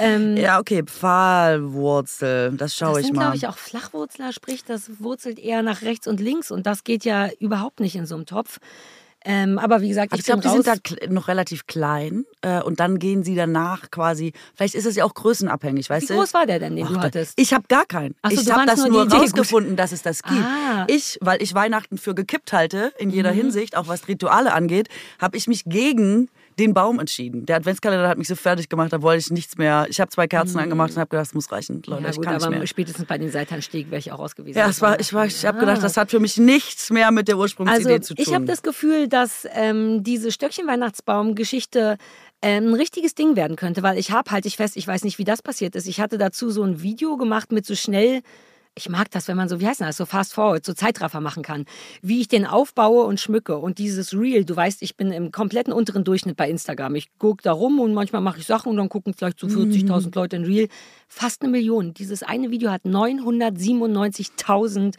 Ähm, ja, okay, Pfahlwurzel. Das schaue das ich sind, mal. glaube ich, auch Flachwurzler, sprich, das wurzelt eher nach rechts und links und das geht ja überhaupt nicht in so einem Topf. Ähm, aber wie gesagt, Aber ich, ich glaube, die sind da noch relativ klein äh, und dann gehen sie danach quasi. Vielleicht ist es ja auch größenabhängig, Wie weißt du? groß war der denn, den Ach, du hattest? Ich habe gar keinen. Ach so, ich habe das nur rausgefunden, dass es das gibt. Ah. Ich, weil ich Weihnachten für gekippt halte, in jeder Mhm. Hinsicht, auch was Rituale angeht, habe ich mich gegen den Baum entschieden. Der Adventskalender hat mich so fertig gemacht, da wollte ich nichts mehr. Ich habe zwei Kerzen angemacht und habe gedacht, das muss reichen, Leute, Mhm. ja, ich gut, kann nicht aber mehr. spätestens bei den Seitanstieg wäre ich auch ausgewiesen. Ja, es war, ich, war, ich habe gedacht, das hat für mich nichts mehr mit der Ursprungsidee Also zu tun. ich habe das Gefühl, dass ähm, diese Stöckchen-Weihnachtsbaum-Geschichte ähm, ein richtiges Ding werden könnte, weil ich habe, halte ich fest, ich weiß nicht, wie das passiert ist. Ich hatte dazu so ein Video gemacht mit so schnell. Ich mag das, wenn man so, wie heißt das, so fast forward, so Zeitraffer machen kann. Wie ich den aufbaue und schmücke. Und dieses Reel, du weißt, ich bin im kompletten unteren Durchschnitt bei Instagram. Ich gucke da rum und manchmal mache ich Sachen und dann gucken vielleicht so 40.000 Leute in Reel. Fast eine Million. Dieses eine Video hat 997.000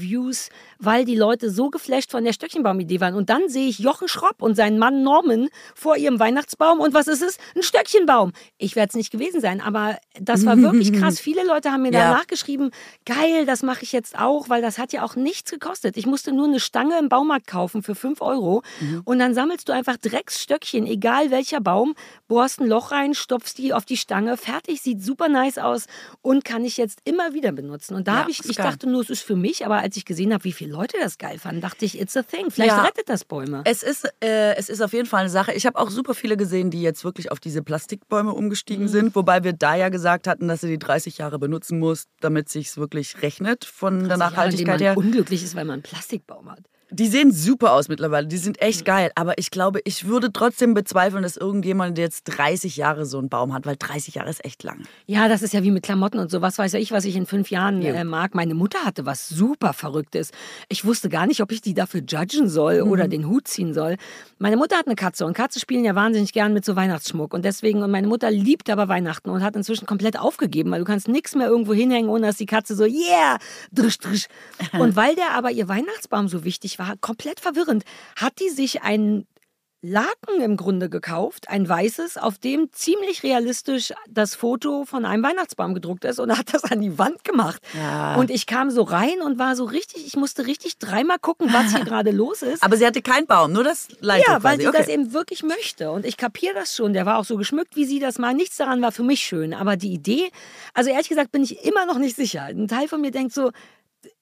Views, weil die Leute so geflasht von der Stöckchenbaum-Idee waren. Und dann sehe ich Jochen Schropp und seinen Mann Norman vor ihrem Weihnachtsbaum. Und was ist es? Ein Stöckchenbaum. Ich werde es nicht gewesen sein, aber das war wirklich krass. (laughs) Viele Leute haben mir Ja. danach geschrieben, geil, das mache ich jetzt auch, weil das hat ja auch nichts gekostet. Ich musste nur eine Stange im Baumarkt kaufen für 5 Euro. Und dann sammelst du einfach Drecksstöckchen, egal welcher Baum, bohrst ein Loch rein, stopfst die auf die Stange, fertig, sieht super nice aus und kann ich jetzt immer wieder benutzen. Und da Ja, habe ich, ich geil. dachte nur, es ist für mich, aber als ich gesehen habe, wie viele Leute das geil fanden, dachte ich, it's a thing. Vielleicht Ja. rettet das Bäume. Es ist, äh, es ist auf jeden Fall eine Sache. Ich habe auch super viele gesehen, die jetzt wirklich auf diese Plastikbäume umgestiegen Mhm. sind. Wobei wir da ja gesagt hatten, dass sie die 30 Jahre benutzen muss, damit sich wirklich rechnet von der Nachhaltigkeit man her. unglücklich ist, weil man einen Plastikbaum hat. Die sehen super aus mittlerweile. Die sind Mhm. echt geil. Aber ich glaube, ich würde trotzdem bezweifeln, dass irgendjemand jetzt 30 Jahre so einen Baum hat, weil 30 Jahre ist echt lang. Ja, das ist ja wie mit Klamotten und so. Was weiß ja ich, was ich in fünf Jahren Ja. äh, mag. Meine Mutter hatte was super Verrücktes. Ich wusste gar nicht, ob ich die dafür judgen soll oder Mhm. den Hut ziehen soll. Meine Mutter hat eine Katze und Katzen spielen ja wahnsinnig gern mit so Weihnachtsschmuck. Und deswegen, und meine Mutter liebt aber Weihnachten und hat inzwischen komplett aufgegeben, weil du kannst nichts mehr irgendwo hinhängen, ohne dass die Katze so, yeah, drisch, drisch. (laughs) Und weil der aber ihr Weihnachtsbaum so wichtig war, komplett verwirrend, hat die sich einen Laken im Grunde gekauft, ein weißes, auf dem ziemlich realistisch das Foto von einem Weihnachtsbaum gedruckt ist und hat das an die Wand gemacht. Ja. Und ich kam so rein und war so richtig, ich musste richtig dreimal gucken, was hier (laughs) gerade los ist. Aber sie hatte keinen Baum, nur das Leiter Ja, weil quasi. sie okay. das eben wirklich möchte. Und ich kapiere das schon. Der war auch so geschmückt, wie sie das mal. Nichts daran war für mich schön. Aber die Idee, also ehrlich gesagt, bin ich immer noch nicht sicher. Ein Teil von mir denkt so,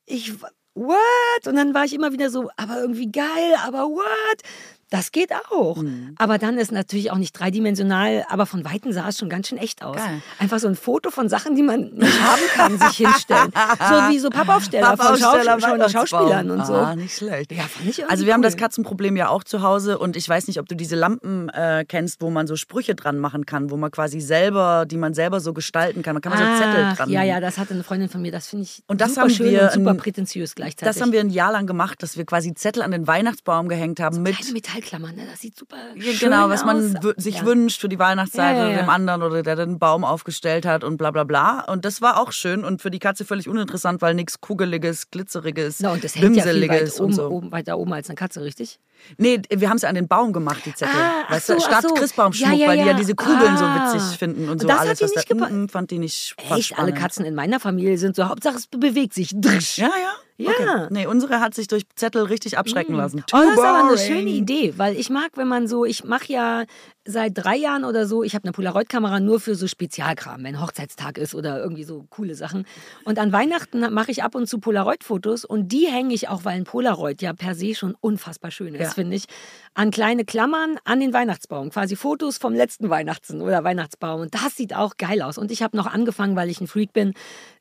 ich, what? Und dann war ich immer wieder so, aber irgendwie geil, aber what? Das geht auch. Mhm. Aber dann ist natürlich auch nicht dreidimensional, aber von Weitem sah es schon ganz schön echt aus. Geil. Einfach so ein Foto von Sachen, die man nicht haben kann, sich hinstellen. So wie so Pappaufsteller, (laughs) Pappaufsteller, von Schau Weihnachtsbaum. Schauspielern und so. Ah, nicht schlecht. Ja, fand ich Also wir haben cool. das Katzenproblem ja auch zu Hause und ich weiß nicht, ob du diese Lampen äh, kennst, wo man so Sprüche dran machen kann, wo man quasi selber, die man selber so gestalten kann. Da kann man so Zettel dran. Ja, ja, das hatte eine Freundin von mir. Das finde ich Und das super haben schön wir und super ein- prätentiös gleichzeitig. Das haben wir ein Jahr lang gemacht, dass wir quasi Zettel an den Weihnachtsbaum gehängt haben mit Kleine Metallklammern, ne? das sieht super Ja, schön genau, was man aus. sich ja. wünscht für die Weihnachtszeit Ja, ja, oder ja. dem anderen oder der den Baum aufgestellt hat und bla bla bla. Und das war auch schön und für die Katze völlig uninteressant, weil nichts Kugeliges, Glitzeriges, Na, und das hängt ja viel weit Bimseliges und oben, so. oben, weiter oben als eine Katze, richtig? Nee, wir haben sie an den Baum gemacht, die Zettel. Ah, weißt so, du, statt so. Christbaumschmuck, Ja, ja, weil die ja ja. diese Kugeln so Ah. witzig finden und Und so das hat alles. die was nicht da, fand die nicht Echt, alle. Katzen in meiner Familie sind so, Hauptsache es bewegt sich. (laughs) Drisch. Ja, ja. Ja. Okay. Nee, unsere hat sich durch Zettel richtig abschrecken lassen. Oh, das ist aber eine boring. schöne Idee, weil ich mag, wenn man so, ich mache ja seit drei Jahren oder so, ich habe eine Polaroid-Kamera nur für so Spezialkram, wenn Hochzeitstag ist oder irgendwie so coole Sachen. Und an Weihnachten mache ich ab und zu Polaroid-Fotos und die hänge ich auch, weil ein Polaroid ja per se schon unfassbar schön ist, Ja. finde ich, an kleine Klammern an den Weihnachtsbaum. Quasi Fotos vom letzten Weihnachten oder Weihnachtsbaum. Und das sieht auch geil aus. Und ich habe noch angefangen, weil ich ein Freak bin,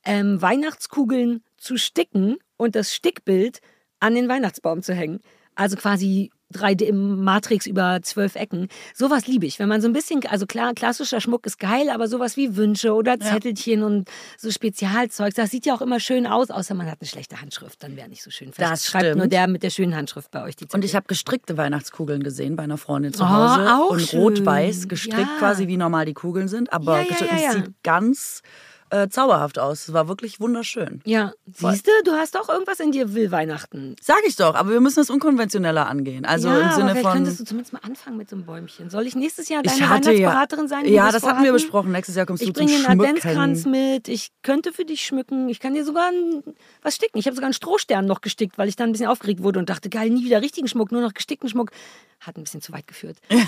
ähm, Weihnachtskugeln zu sticken und das Stickbild an den Weihnachtsbaum zu hängen. Also quasi 3D-Matrix über zwölf Ecken. Sowas liebe ich. Wenn man so ein bisschen, also klar, klassischer Schmuck ist geil, aber sowas wie Wünsche oder Zettelchen ja. und so Spezialzeug, das sieht ja auch immer schön aus, außer man hat eine schlechte Handschrift, dann wäre nicht so schön. Vielleicht das schreibt stimmt. nur der mit der schönen Handschrift bei euch die Zettel. Und ich habe gestrickte Weihnachtskugeln gesehen bei einer Freundin zu Hause. Oh, auch und rot-weiß gestrickt ja. quasi, wie normal die Kugeln sind, aber ja, ja, sieht ganz äh, zauberhaft aus. Es war wirklich wunderschön. Ja, siehst du, du hast doch irgendwas in dir, will Weihnachten. Sag ich doch, aber wir müssen es unkonventioneller angehen. Also ja, im Sinne aber von. könntest du zumindest mal anfangen mit so einem Bäumchen. Soll ich nächstes Jahr deine Weihnachtsberaterin ja, sein? Ja, das hatten wir besprochen. Nächstes Jahr kommst ich du zum Schmücken. Ich bringe den Adventskranz mit. Ich könnte für dich schmücken. Ich kann dir sogar ein, was sticken. Ich habe sogar einen Strohstern noch gestickt, weil ich dann ein bisschen aufgeregt wurde und dachte, geil, nie wieder richtigen Schmuck, nur noch gestickten Schmuck hat ein bisschen zu weit geführt. (laughs) ähm,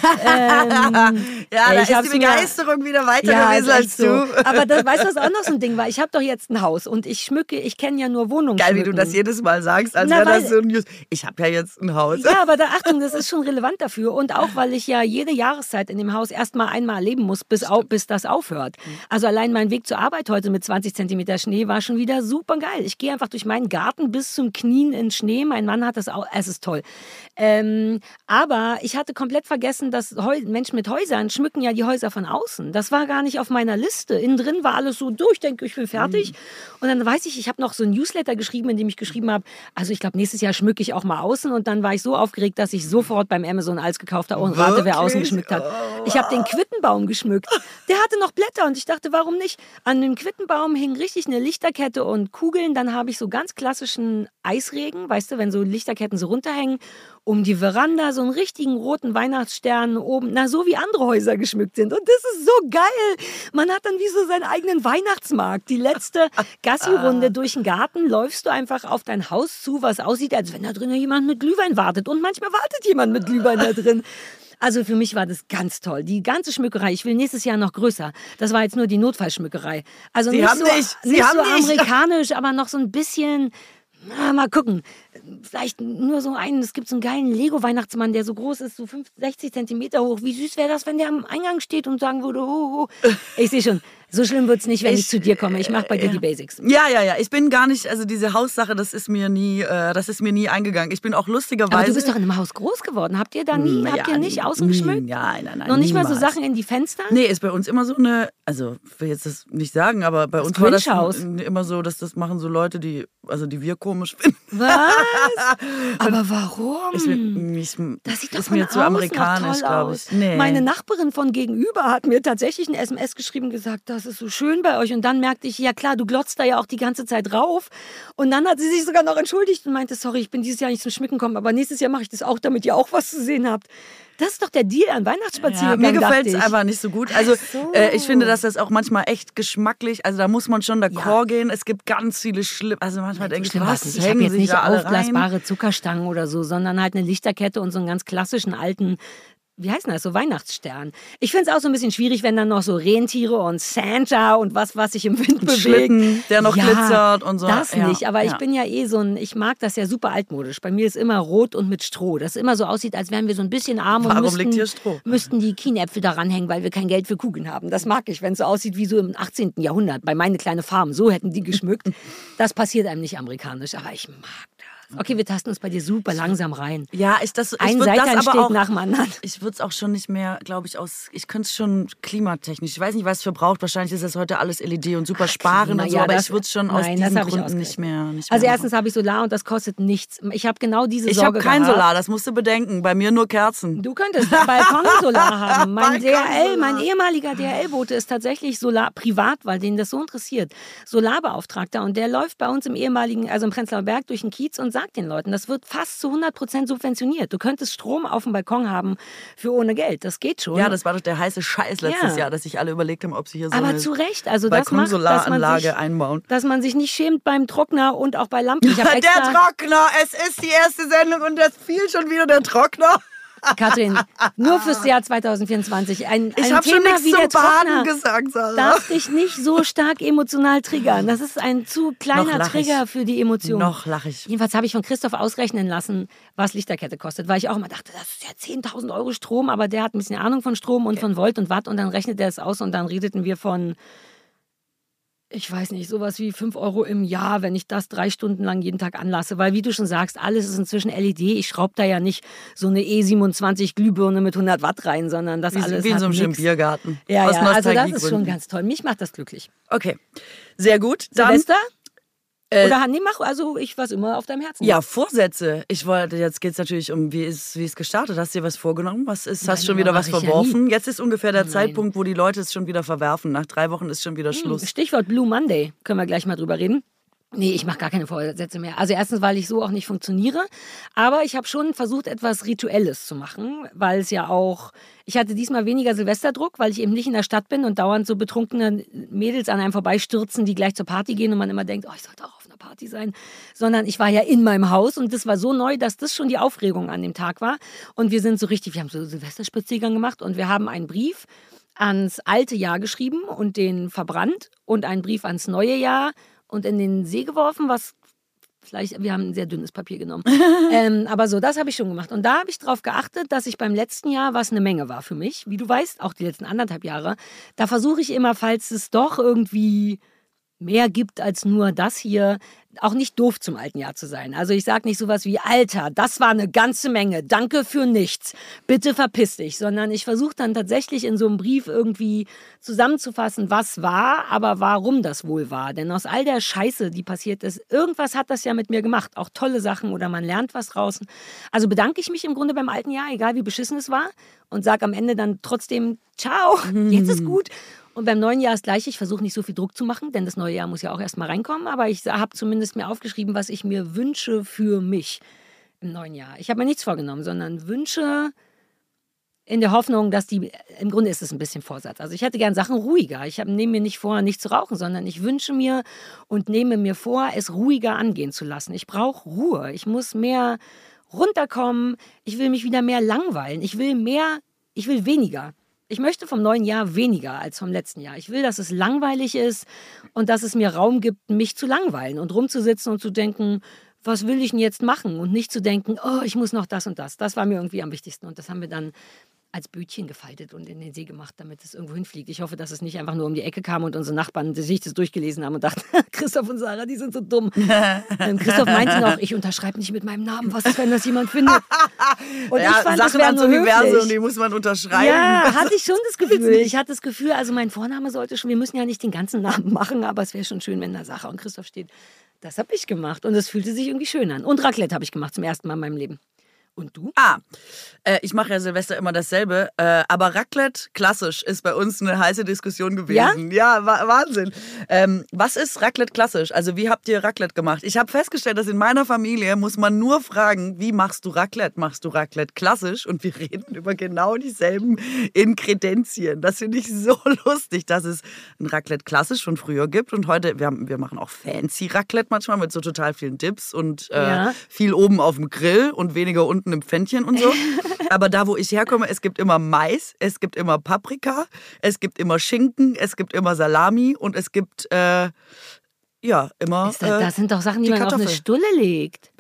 ja, da ist die Begeisterung wieder weiter ja, gewesen als du. So. Aber das, weißt du, was auch noch so ein Ding war? Ich habe doch jetzt ein Haus und ich schmücke, ich kenne ja nur Wohnungen. Geil, wie du das jedes Mal sagst, als wäre das so ein News. Ich habe ja jetzt ein Haus. Ja, aber da, (laughs) Achtung, das ist schon relevant dafür. Und auch, weil ich ja jede Jahreszeit in dem Haus erstmal einmal erleben muss, bis, au, bis das aufhört. Also allein mein Weg zur Arbeit heute mit 20 Zentimeter Schnee war schon wieder super geil. Ich gehe einfach durch meinen Garten bis zum Knien in Schnee. Mein Mann hat das auch, es ist toll. Ähm, aber ich hatte komplett vergessen, dass Menschen mit Häusern schmücken ja die Häuser von außen. Das war gar nicht auf meiner Liste. Innen drin war alles so durch, denke ich, bin fertig. Mhm. Und dann weiß ich, ich habe noch so ein Newsletter geschrieben, in dem ich geschrieben habe, also ich glaube, nächstes Jahr schmücke ich auch mal außen. Und dann war ich so aufgeregt, dass ich sofort beim Amazon alles gekauft habe und rate, wer außen geschmückt hat. Ich habe den Quittenbaum geschmückt. Der hatte noch Blätter und ich dachte, warum nicht? An dem Quittenbaum hing richtig eine Lichterkette und Kugeln. Dann habe ich so ganz klassischen Eisregen, weißt du, wenn so Lichterketten so runterhängen um die Veranda so einen richtigen roten Weihnachtsstern oben, na so wie andere Häuser geschmückt sind. Und das ist so geil. Man hat dann wie so seinen eigenen Weihnachtsmarkt. Die letzte (laughs) Gassi-Runde durch den Garten läufst du einfach auf dein Haus zu, was aussieht, als wenn da drinnen jemand mit Glühwein wartet. Und manchmal wartet jemand mit Glühwein da drin. Also für mich war das ganz toll. Die ganze Schmückerei, ich will nächstes Jahr noch größer. Das war jetzt nur die Notfallschmückerei. Also Sie nicht so, nicht, nicht so amerikanisch, aber noch so ein bisschen na, mal gucken. Vielleicht nur so einen. Es gibt so einen geilen Lego-Weihnachtsmann, der so groß ist, so 50, 60 Zentimeter hoch. Wie süß wäre das, wenn der am Eingang steht und sagen würde, ho, ho. Ich sehe schon, so schlimm wird es nicht, wenn ich, ich, zu dir komme. Ich mache bei dir ja. die Basics. Ja, ja, ja. Ich bin gar nicht, also diese Haussache, das ist mir nie, äh, das ist mir nie eingegangen. Ich bin auch lustigerweise. Aber du bist doch in einem Haus groß geworden. Habt ihr da nie, Na, habt ihr nicht außen geschmückt? Ja, nein, nein. Noch nicht niemals. mal so Sachen in die Fenster? Nee, ist bei uns immer so eine, also ich will jetzt das nicht sagen, aber bei das uns war das immer so, dass das machen so Leute, die, also die wir komisch (laughs) finden. Was? (laughs) aber warum? Ist mir, ich, das sieht doch ist mir zu amerikanisch, glaube ich. Nee. Meine Nachbarin von gegenüber hat mir tatsächlich ein SMS geschrieben und gesagt, das ist so schön bei euch. Und dann merkte ich, ja klar, du glotzt da ja auch die ganze Zeit rauf. Und dann hat sie sich sogar noch entschuldigt und meinte, sorry, ich bin dieses Jahr nicht zum Schmücken gekommen, aber nächstes Jahr mache ich das auch, damit ihr auch was zu sehen habt. Das ist doch der Deal an Weihnachtsspaziergang. Ja, mir gefällt es einfach nicht so gut. Also so. äh, ich finde, dass das auch manchmal echt geschmacklich, also da muss man schon d'accord ja. gehen. Es gibt ganz viele schlimm, also manchmal denke ich, was ich habe jetzt nicht aufblasbare Zuckerstangen oder so, sondern halt eine Lichterkette und so einen ganz klassischen alten wie heißt das, so Weihnachtsstern. Ich finde es auch so ein bisschen schwierig, wenn dann noch so Rentiere und Santa und was, was sich im Wind bewegt. Schlitten, der noch ja, glitzert und so. Das ja, nicht, aber ja. ich bin ja eh so ein, ich mag das ja super altmodisch. Bei mir ist immer rot und mit Stroh. Das immer so aussieht, als wären wir so ein bisschen arm Warum und müssten, müssten die Kienäpfel daran hängen, weil wir kein Geld für Kugeln haben. Das mag ich, wenn es so aussieht wie so im 18. Jahrhundert, bei meine kleine Farm. So hätten die geschmückt. (laughs) Das passiert einem nicht amerikanisch, aber ich mag das. Okay, wir tasten uns bei dir super langsam rein. Ja, ist das ich Ein Seitern steht auch, nach dem anderen. Ich würde es auch schon nicht mehr, glaube ich, aus. Ich könnte es schon klimatechnisch. Ich weiß nicht, was es verbraucht. Wahrscheinlich ist das heute alles LED und super sparend und so, ja, aber das, ich würde es schon nein, aus diesen Gründen nicht mehr, nicht Also mehr erstens habe ich Solar und das kostet nichts. Ich habe genau diese ich Sorge Ich habe kein gehabt. Solar, das musst du bedenken. Bei mir nur Kerzen. Du könntest Balkonsolar (laughs) haben. Mein DRL, mein ehemaliger DRL-Bote ist tatsächlich Solar privat, weil den das so interessiert. Solarbeauftragter und der läuft bei uns im ehemaligen, also im Prenzlauer Berg durch den Kiez und sagt den Leuten, das wird fast zu 100 Prozent subventioniert. Du könntest Strom auf dem Balkon haben für ohne Geld. Das geht schon. Ja, das war doch der heiße Scheiß letztes ja. Jahr, dass sich alle überlegt haben, ob sie hier so Aber eine zu Recht. Also das macht, dass man sich, einbauen. Dass man sich nicht schämt beim Trockner und auch bei Lampen. (laughs) der Trockner, es ist die erste Sendung und das fiel schon wieder der Trockner. Katrin, nur fürs Jahr 2024. Ein, ich habe schon nichts wie zum Baden gesagt, Sarah. Darf dich nicht so stark emotional triggern. Das ist ein zu kleiner Trigger ich. für die Emotionen. Noch lache ich. Jedenfalls habe ich von Christoph ausrechnen lassen, was Lichterkette kostet, weil ich auch immer dachte, das ist ja 10.000 Euro Strom, aber der hat ein bisschen Ahnung von Strom und von Volt und Watt und dann rechnet er es aus und dann redeten wir von ich weiß nicht, sowas wie 5 Euro im Jahr, wenn ich das drei Stunden lang jeden Tag anlasse. Weil, wie du schon sagst, alles ist inzwischen LED. Ich schraube da ja nicht so eine E27 Glühbirne mit 100 Watt rein, sondern das Wie, alles wie in so einem schönen. Biergarten. Ja, ja, also das ist schon ganz toll. Mich macht das glücklich. Okay, sehr gut. Dann, Silvester? Äh, Oder nee, mach also ich was immer auf deinem Herzen. ja, Vorsätze. Ich wollte, jetzt geht es natürlich um, wie ist wie ist gestartet? Hast du dir was vorgenommen? Was ist, Nein, hast schon wieder was ich ja verworfen? Jetzt ist ungefähr der Nein. Zeitpunkt, wo die Leute es schon wieder verwerfen. Nach drei Wochen ist schon wieder Schluss. Stichwort Blue Monday. Können wir gleich mal drüber reden. Nee, ich mache gar keine Vorsätze mehr. Also erstens, weil ich so auch nicht funktioniere. Aber ich habe schon versucht, etwas Rituelles zu machen, weil es ja auch, ich hatte diesmal weniger Silvesterdruck, weil ich eben nicht in der Stadt bin und dauernd so betrunkene Mädels an einem vorbeistürzen, die gleich zur Party gehen und man immer denkt, oh, ich sollte auch Party sein. Sondern ich war ja in meinem Haus und das war so neu, dass das schon die Aufregung an dem Tag war. Und wir sind so richtig, wir haben so Silvesterspaziergang gemacht und wir haben einen Brief ans alte Jahr geschrieben und den verbrannt und einen Brief ans neue Jahr und in den See geworfen, was vielleicht, wir haben ein sehr dünnes Papier genommen. (laughs) ähm, aber so, das habe ich schon gemacht. Und da habe ich darauf geachtet, dass ich beim letzten Jahr, was eine Menge war für mich, wie du weißt, auch die letzten anderthalb Jahre, da versuche ich immer, falls es doch irgendwie mehr gibt als nur das hier, auch nicht doof zum alten Jahr zu sein. Also ich sage nicht sowas wie, Alter, das war eine ganze Menge, danke für nichts, bitte verpiss dich, sondern ich versuche dann tatsächlich in so einem Brief irgendwie zusammenzufassen, was war, aber warum das wohl war. Denn aus all der Scheiße, die passiert ist, irgendwas hat das ja mit mir gemacht, auch tolle Sachen oder man lernt was draußen. Also bedanke ich mich im Grunde beim alten Jahr, egal wie beschissen es war und sage am Ende dann trotzdem, ciao, jetzt ist (laughs) gut. Und beim neuen Jahr ist gleich, ich versuche nicht so viel Druck zu machen, denn das neue Jahr muss ja auch erstmal reinkommen. Aber ich habe zumindest mir aufgeschrieben, was ich mir wünsche für mich im neuen Jahr. Ich habe mir nichts vorgenommen, sondern Wünsche in der Hoffnung, dass die, im Grunde ist es ein bisschen Vorsatz. Also ich hätte gern Sachen ruhiger. Ich nehme mir nicht vor, nicht zu rauchen, sondern ich wünsche mir und nehme mir vor, es ruhiger angehen zu lassen. Ich brauche Ruhe. Ich muss mehr runterkommen. Ich will mich wieder mehr langweilen. Ich will mehr, ich will weniger. Ich möchte vom neuen Jahr weniger als vom letzten Jahr. Ich will, dass es langweilig ist und dass es mir Raum gibt, mich zu langweilen und rumzusitzen und zu denken, was will ich denn jetzt machen? Und nicht zu denken, oh, ich muss noch das und das. Das war mir irgendwie am wichtigsten. Und das haben wir dann als Bötchen gefaltet und in den See gemacht, damit es irgendwo hinfliegt. Ich hoffe, dass es nicht einfach nur um die Ecke kam und unsere Nachbarn sich das durchgelesen haben und dachten, (laughs) Christoph und Sarah, die sind so dumm. (laughs) Ähm, Christoph meinte noch, ich unterschreibe nicht mit meinem Namen. Was ist, wenn das jemand findet? (laughs) Und ja, ich fand, das Sachen wäre ans Universum, höflich. die muss man unterschreiben. Ja, hatte ich schon das Gefühl. Ich hatte das Gefühl, also mein Vorname sollte schon, wir müssen ja nicht den ganzen Namen machen, aber es wäre schon schön, wenn da Sache und Christoph steht. Das habe ich gemacht und es fühlte sich irgendwie schön an. Und Raclette habe ich gemacht zum ersten Mal in meinem Leben. Und du? Ah, äh, ich mache ja Silvester immer dasselbe, äh, aber Raclette, klassisch, ist bei uns eine heiße Diskussion gewesen. Ja, wa Wahnsinn. Ähm, was ist Raclette klassisch? Also wie habt ihr Raclette gemacht? Ich habe festgestellt, dass in meiner Familie muss man nur fragen, wie machst du Raclette? Machst du Raclette klassisch? Und wir (laughs) reden über genau dieselben Inkredenzien. Das finde ich so (laughs) lustig, dass es ein Raclette klassisch von früher gibt und heute, wir, haben, wir machen auch fancy Raclette manchmal mit so total vielen Dips und äh, Ja. viel oben auf dem Grill und weniger unten im Pfännchen und so. (laughs) Aber da, wo ich herkomme, es gibt immer Mais, es gibt immer Paprika, es gibt immer Schinken, es gibt immer Salami und es gibt, äh, ja, immer. Das, äh, das sind doch Sachen, die, die man auf eine Kartoffel. Stulle legt.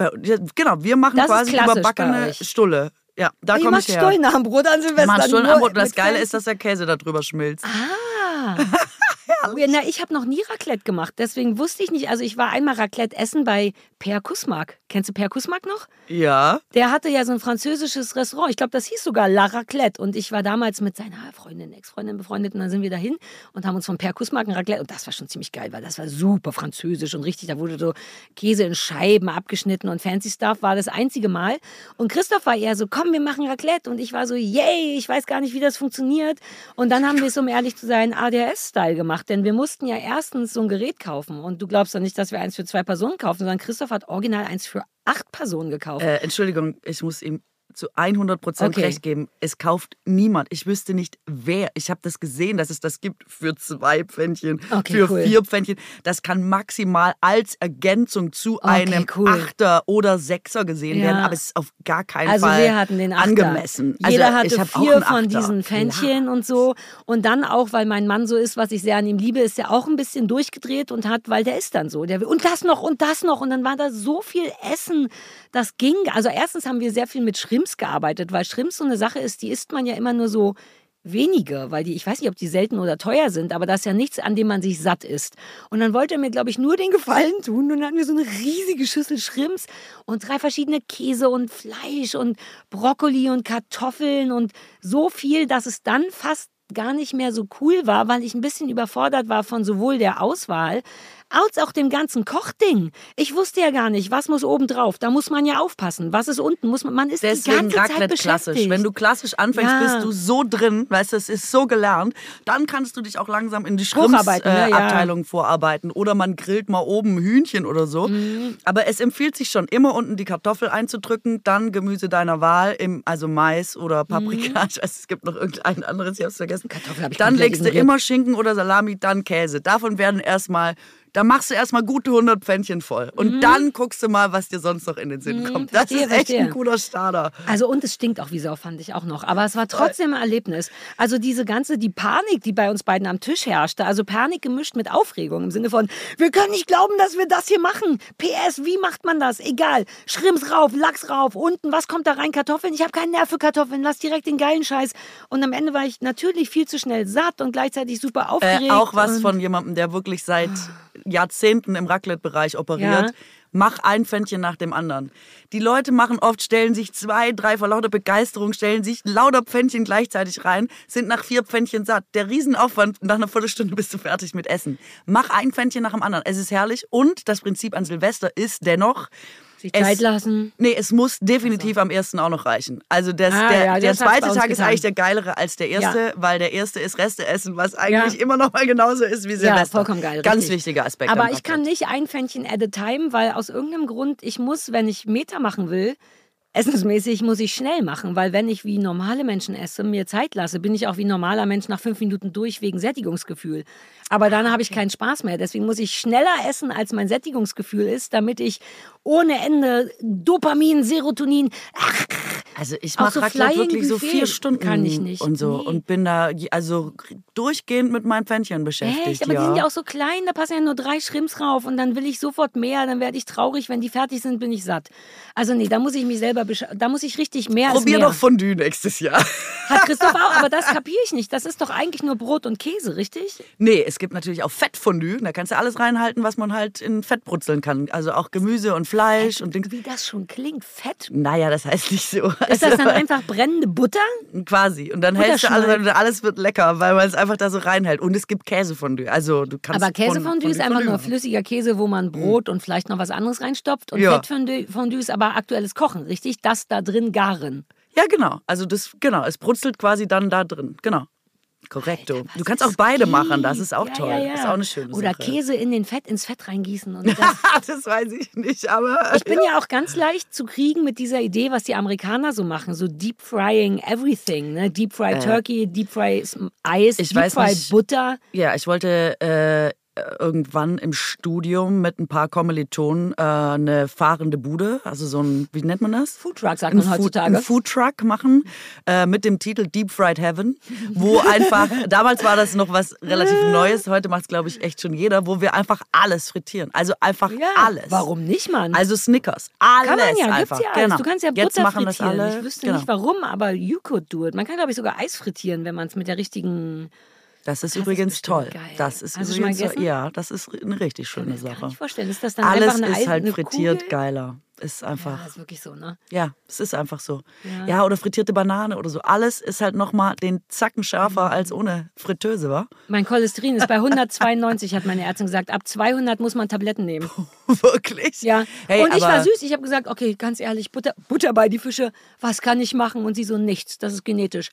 genau, wir machen Das quasi überbackene. Stulle. Ja, da Ihr komme ich her. Stullen am Brot an Silvester. Machen Stullen am Brot. Und das Geile ist, dass der Käse da drüber schmilzt. Ah. (laughs) Ja, Na, ich habe noch nie Raclette gemacht, deswegen wusste ich nicht. Also ich war einmal Raclette essen bei Per Kusmark. Kennst du Per Kusmark noch? Ja. Der hatte ja so ein französisches Restaurant. Ich glaube, das hieß sogar La Raclette. Und ich war damals mit seiner Freundin, Ex-Freundin befreundet. Und dann sind wir dahin und haben uns von Per Kusmark ein Raclette. Und das war schon ziemlich geil, weil das war super französisch und richtig. Da wurde so Käse in Scheiben abgeschnitten und fancy stuff. War das einzige Mal. Und Christoph war eher so, komm, wir machen Raclette. Und ich war so, yay, ich weiß gar nicht, wie das funktioniert. Und dann haben wir es, um ehrlich zu sein, ADS-Style gemacht. Denn wir mussten ja erstens so ein Gerät kaufen. Und du glaubst doch nicht, dass wir eins für zwei Personen kaufen, sondern Christoph hat original eins für acht Personen gekauft. Äh, Entschuldigung, ich muss ihm zu 100 Prozent Okay. recht geben. Es kauft niemand. Ich wüsste nicht, wer. Ich habe das gesehen, dass es das gibt für zwei Pfännchen, Okay, für cool. vier Pfännchen. Das kann maximal als Ergänzung zu einem cool. Achter oder Sechser gesehen Ja. werden, aber es ist auf gar keinen Also Fall wir hatten den Achter. angemessen. Jeder also, hatte vier von diesen Fännchen und so. Und dann auch, weil mein Mann so ist, was ich sehr an ihm liebe, ist er auch ein bisschen durchgedreht und hat, weil der ist dann so. Der will, und das noch und das noch. Und dann war da so viel Essen, das ging. Also erstens haben wir sehr viel mit Shrimps gearbeitet, weil Shrimps so eine Sache ist, die isst man ja immer nur so wenige, weil die, ich weiß nicht, ob die selten oder teuer sind, aber das ist ja nichts, an dem man sich satt isst. Und dann wollte er mir, glaube ich, nur den Gefallen tun und dann hatten wir so eine riesige Schüssel Schrimps und drei verschiedene Käse und Fleisch und Brokkoli und Kartoffeln und so viel, dass es dann fast gar nicht mehr so cool war, weil ich ein bisschen überfordert war von sowohl der Auswahl als auch dem ganzen Kochding. Ich wusste ja gar nicht, was muss oben drauf. Da muss man ja aufpassen. Was ist unten? Muss man, man ist Deswegen die ganze Raclette Zeit klassisch. Wenn du klassisch anfängst, Ja. bist du so drin, weißt du, es ist so gelernt. Dann kannst du dich auch langsam in die ne? Ja. Schrimpsabteilung vorarbeiten. Oder man grillt mal oben Hühnchen oder so. Mhm. Aber es empfiehlt sich schon, immer unten die Kartoffel einzudrücken, dann Gemüse deiner Wahl, im, also Mais oder Paprika. (laughs) Ich weiß, es gibt noch irgendein anderes, ich hab's vergessen. Mhm. Kartoffel hab ich dann legst du immer Schinken oder Salami, dann Käse. Davon werden erstmal... Da machst du erstmal gute 100 Pfännchen voll. Und dann guckst du mal, was dir sonst noch in den Sinn kommt. Das Mhm. verstehe, ist echt ein verstehe. cooler Starter. Also und es stinkt auch wie Sau, fand ich auch noch. Aber es war trotzdem ein Erlebnis. Also diese ganze, die Panik, die bei uns beiden am Tisch herrschte, also Panik gemischt mit Aufregung im Sinne von, wir können nicht glauben, dass wir das hier machen. PS, wie macht man das? Egal. Schrimps rauf, Lachs rauf, unten, was kommt da rein? Kartoffeln? Ich habe keinen Nerv für Kartoffeln, lass direkt den geilen Scheiß. Und am Ende war ich natürlich viel zu schnell satt und gleichzeitig super aufgeregt. Äh, auch was von jemandem, der wirklich seit Jahrzehnten im Raclette-Bereich operiert. Ja. Mach ein Pfännchen nach dem anderen. Die Leute machen oft, stellen sich zwei, drei vor lauter Begeisterung, stellen sich lauter Pfännchen gleichzeitig rein, sind nach vier Pfännchen satt. Der Riesenaufwand, nach einer Viertelstunde bist du fertig mit Essen. Mach ein Pfännchen nach dem anderen. Es ist herrlich und das Prinzip an Silvester ist dennoch, sich es- Zeit lassen. Nee, es muss definitiv am ersten auch noch reichen. Also das, Ah, der, ja, der zweite Tag ist eigentlich der geilere als der erste, weil der erste ist Reste essen, was eigentlich Ja. immer noch mal genauso ist wie Ja, Silvester. vollkommen geil. Ganz richtig. wichtiger Aspekt. Aber ich kann nicht ein Pfännchen at a time, weil aus irgendeinem Grund, ich muss, wenn ich Meter machen will, essensmäßig muss ich schnell machen, weil wenn ich wie normale Menschen esse, mir Zeit lasse, bin ich auch wie normaler Mensch nach fünf Minuten durch wegen Sättigungsgefühl. Aber dann habe ich keinen Spaß mehr. Deswegen muss ich schneller essen, als mein Sättigungsgefühl ist, damit ich ohne Ende Dopamin, Serotonin, ach, Also ich mache so Raclette wirklich so Buffet vier Stunden kann ich nicht. und so Nee. und bin da also durchgehend mit meinem Pfännchen beschäftigt. Echt? Aber ja. die sind ja auch so klein, da passen ja nur drei Schrimps drauf und dann will ich sofort mehr, dann werde ich traurig, wenn die fertig sind, bin ich satt. Also nee, da muss ich mich selber, da muss ich richtig mehr Probier mehr. doch Fondue nächstes Jahr. (laughs) Hat Christoph auch, aber das (laughs) kapiere ich nicht. Das ist doch eigentlich nur Brot und Käse, richtig? Nee, es gibt natürlich auch Fettfondue. Da kannst du alles reinhalten, was man halt in Fett brutzeln kann. Also auch Gemüse und Fleisch und Dings. Wie das schon klingt, Fett. Naja, das heißt nicht so. Ist das dann einfach brennende Butter? Quasi. Und dann hältst du alles, Butterschneid. alles wird lecker, weil man es einfach da so reinhält. Und es gibt Käsefondue. Also du kannst Aber Käsefondue ist einfach nur flüssiger Käse, wo man Brot und vielleicht noch was anderes reinstopft. Und Ja. Fettfondue Fondue ist aber aktuelles Kochen, richtig? Das da drin garen. Ja, genau. Also das, genau, es brutzelt quasi dann da drin. Genau. Korrekto. Was du kannst auch beide gibt. machen, das ist auch Ja, toll. ja, ja. Das ist auch eine schöne Oder Sache. Käse in den Fett, ins Fett reingießen. Und (laughs) das, das weiß ich nicht, aber. ich bin ja auch ganz leicht zu kriegen mit dieser Idee, was die Amerikaner so machen. So Deep Frying Everything. Ne? Deep Fry Turkey, Deep Fry Eis, Ich Deep Fry. Butter. Ja, ich wollte äh, irgendwann im Studium mit ein paar Kommilitonen äh, eine fahrende Bude, also so ein, wie nennt man das? Foodtruck sagt man heutzutage. Ein Foodtruck machen äh, mit dem Titel Deep Fried Heaven, wo einfach, (laughs) damals war das noch was relativ Neues, heute macht es glaube ich echt schon jeder, wo wir einfach alles frittieren. Also einfach Ja, alles. Warum nicht, Mann? Also Snickers, alles kann man ja, einfach. gibt's ja alles. Genau. Du kannst ja Jetzt Butter machen das frittieren. alle. Ich wüsste genau. nicht warum, aber you could do it. Man kann, glaube ich, sogar Eis frittieren, wenn man es mit der richtigen. Das ist Das ist übrigens bestimmt toll. geil. Das ist Hast übrigens gegessen? ja, das ist eine richtig schöne Kann ich Sache. vorstellen. Ist das dann Alles einfach eine ist halt frittiert Kugel? geiler. Ist einfach. Ja, ist wirklich so, ne? Ja, es ist einfach so. Ja. Ja, oder frittierte Banane oder so. Alles ist halt nochmal den Zacken schärfer Mhm. als ohne Fritteuse, wa? Mein Cholesterin ist bei (laughs) 192, hat meine Ärztin gesagt. Ab 200 muss man Tabletten nehmen. (laughs) Wirklich? Ja. Hey, und ich war süß. Ich habe gesagt, okay, ganz ehrlich, Butter, Butter bei die Fische. Was kann ich machen? Und sie so, nichts. Das ist genetisch.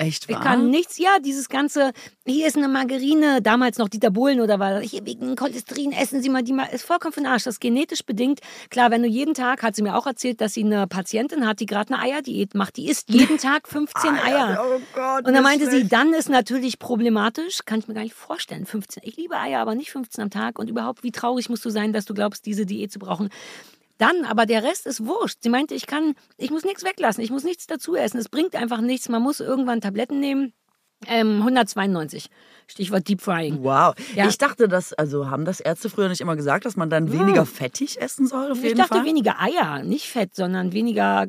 Echt Ich wahr? kann nichts. Ja, dieses ganze, hier ist eine Margarine, damals noch Dieter Bohlen oder war hier wegen Cholesterin, essen Sie mal die mal. Ist vollkommen für den Arsch. Das ist genetisch bedingt. Klar, wenn du jeden Tag, hat sie mir auch erzählt, dass sie eine Patientin hat, die gerade eine Eierdiät macht. Die isst jeden (laughs) Tag 15 Eier. Oh Gott. Und dann meinte sie, schlecht. dann ist natürlich problematisch, kann ich mir gar nicht vorstellen, 15. Ich liebe Eier, aber nicht 15 am Tag. Und überhaupt, wie traurig musst du sein, dass du glaubst, diese Diät zu brauchen. Dann, aber der Rest ist wurscht. Sie meinte, ich kann, ich muss nichts weglassen, ich muss nichts dazu essen. Es bringt einfach nichts. Man muss irgendwann Tabletten nehmen. Ähm, 192. Stichwort Deep Frying. Wow. Ja. Ich dachte, dass, also haben das Ärzte früher nicht immer gesagt, dass man dann weniger fettig essen soll? Ich dachte Fall? weniger Eier, nicht Fett, sondern weniger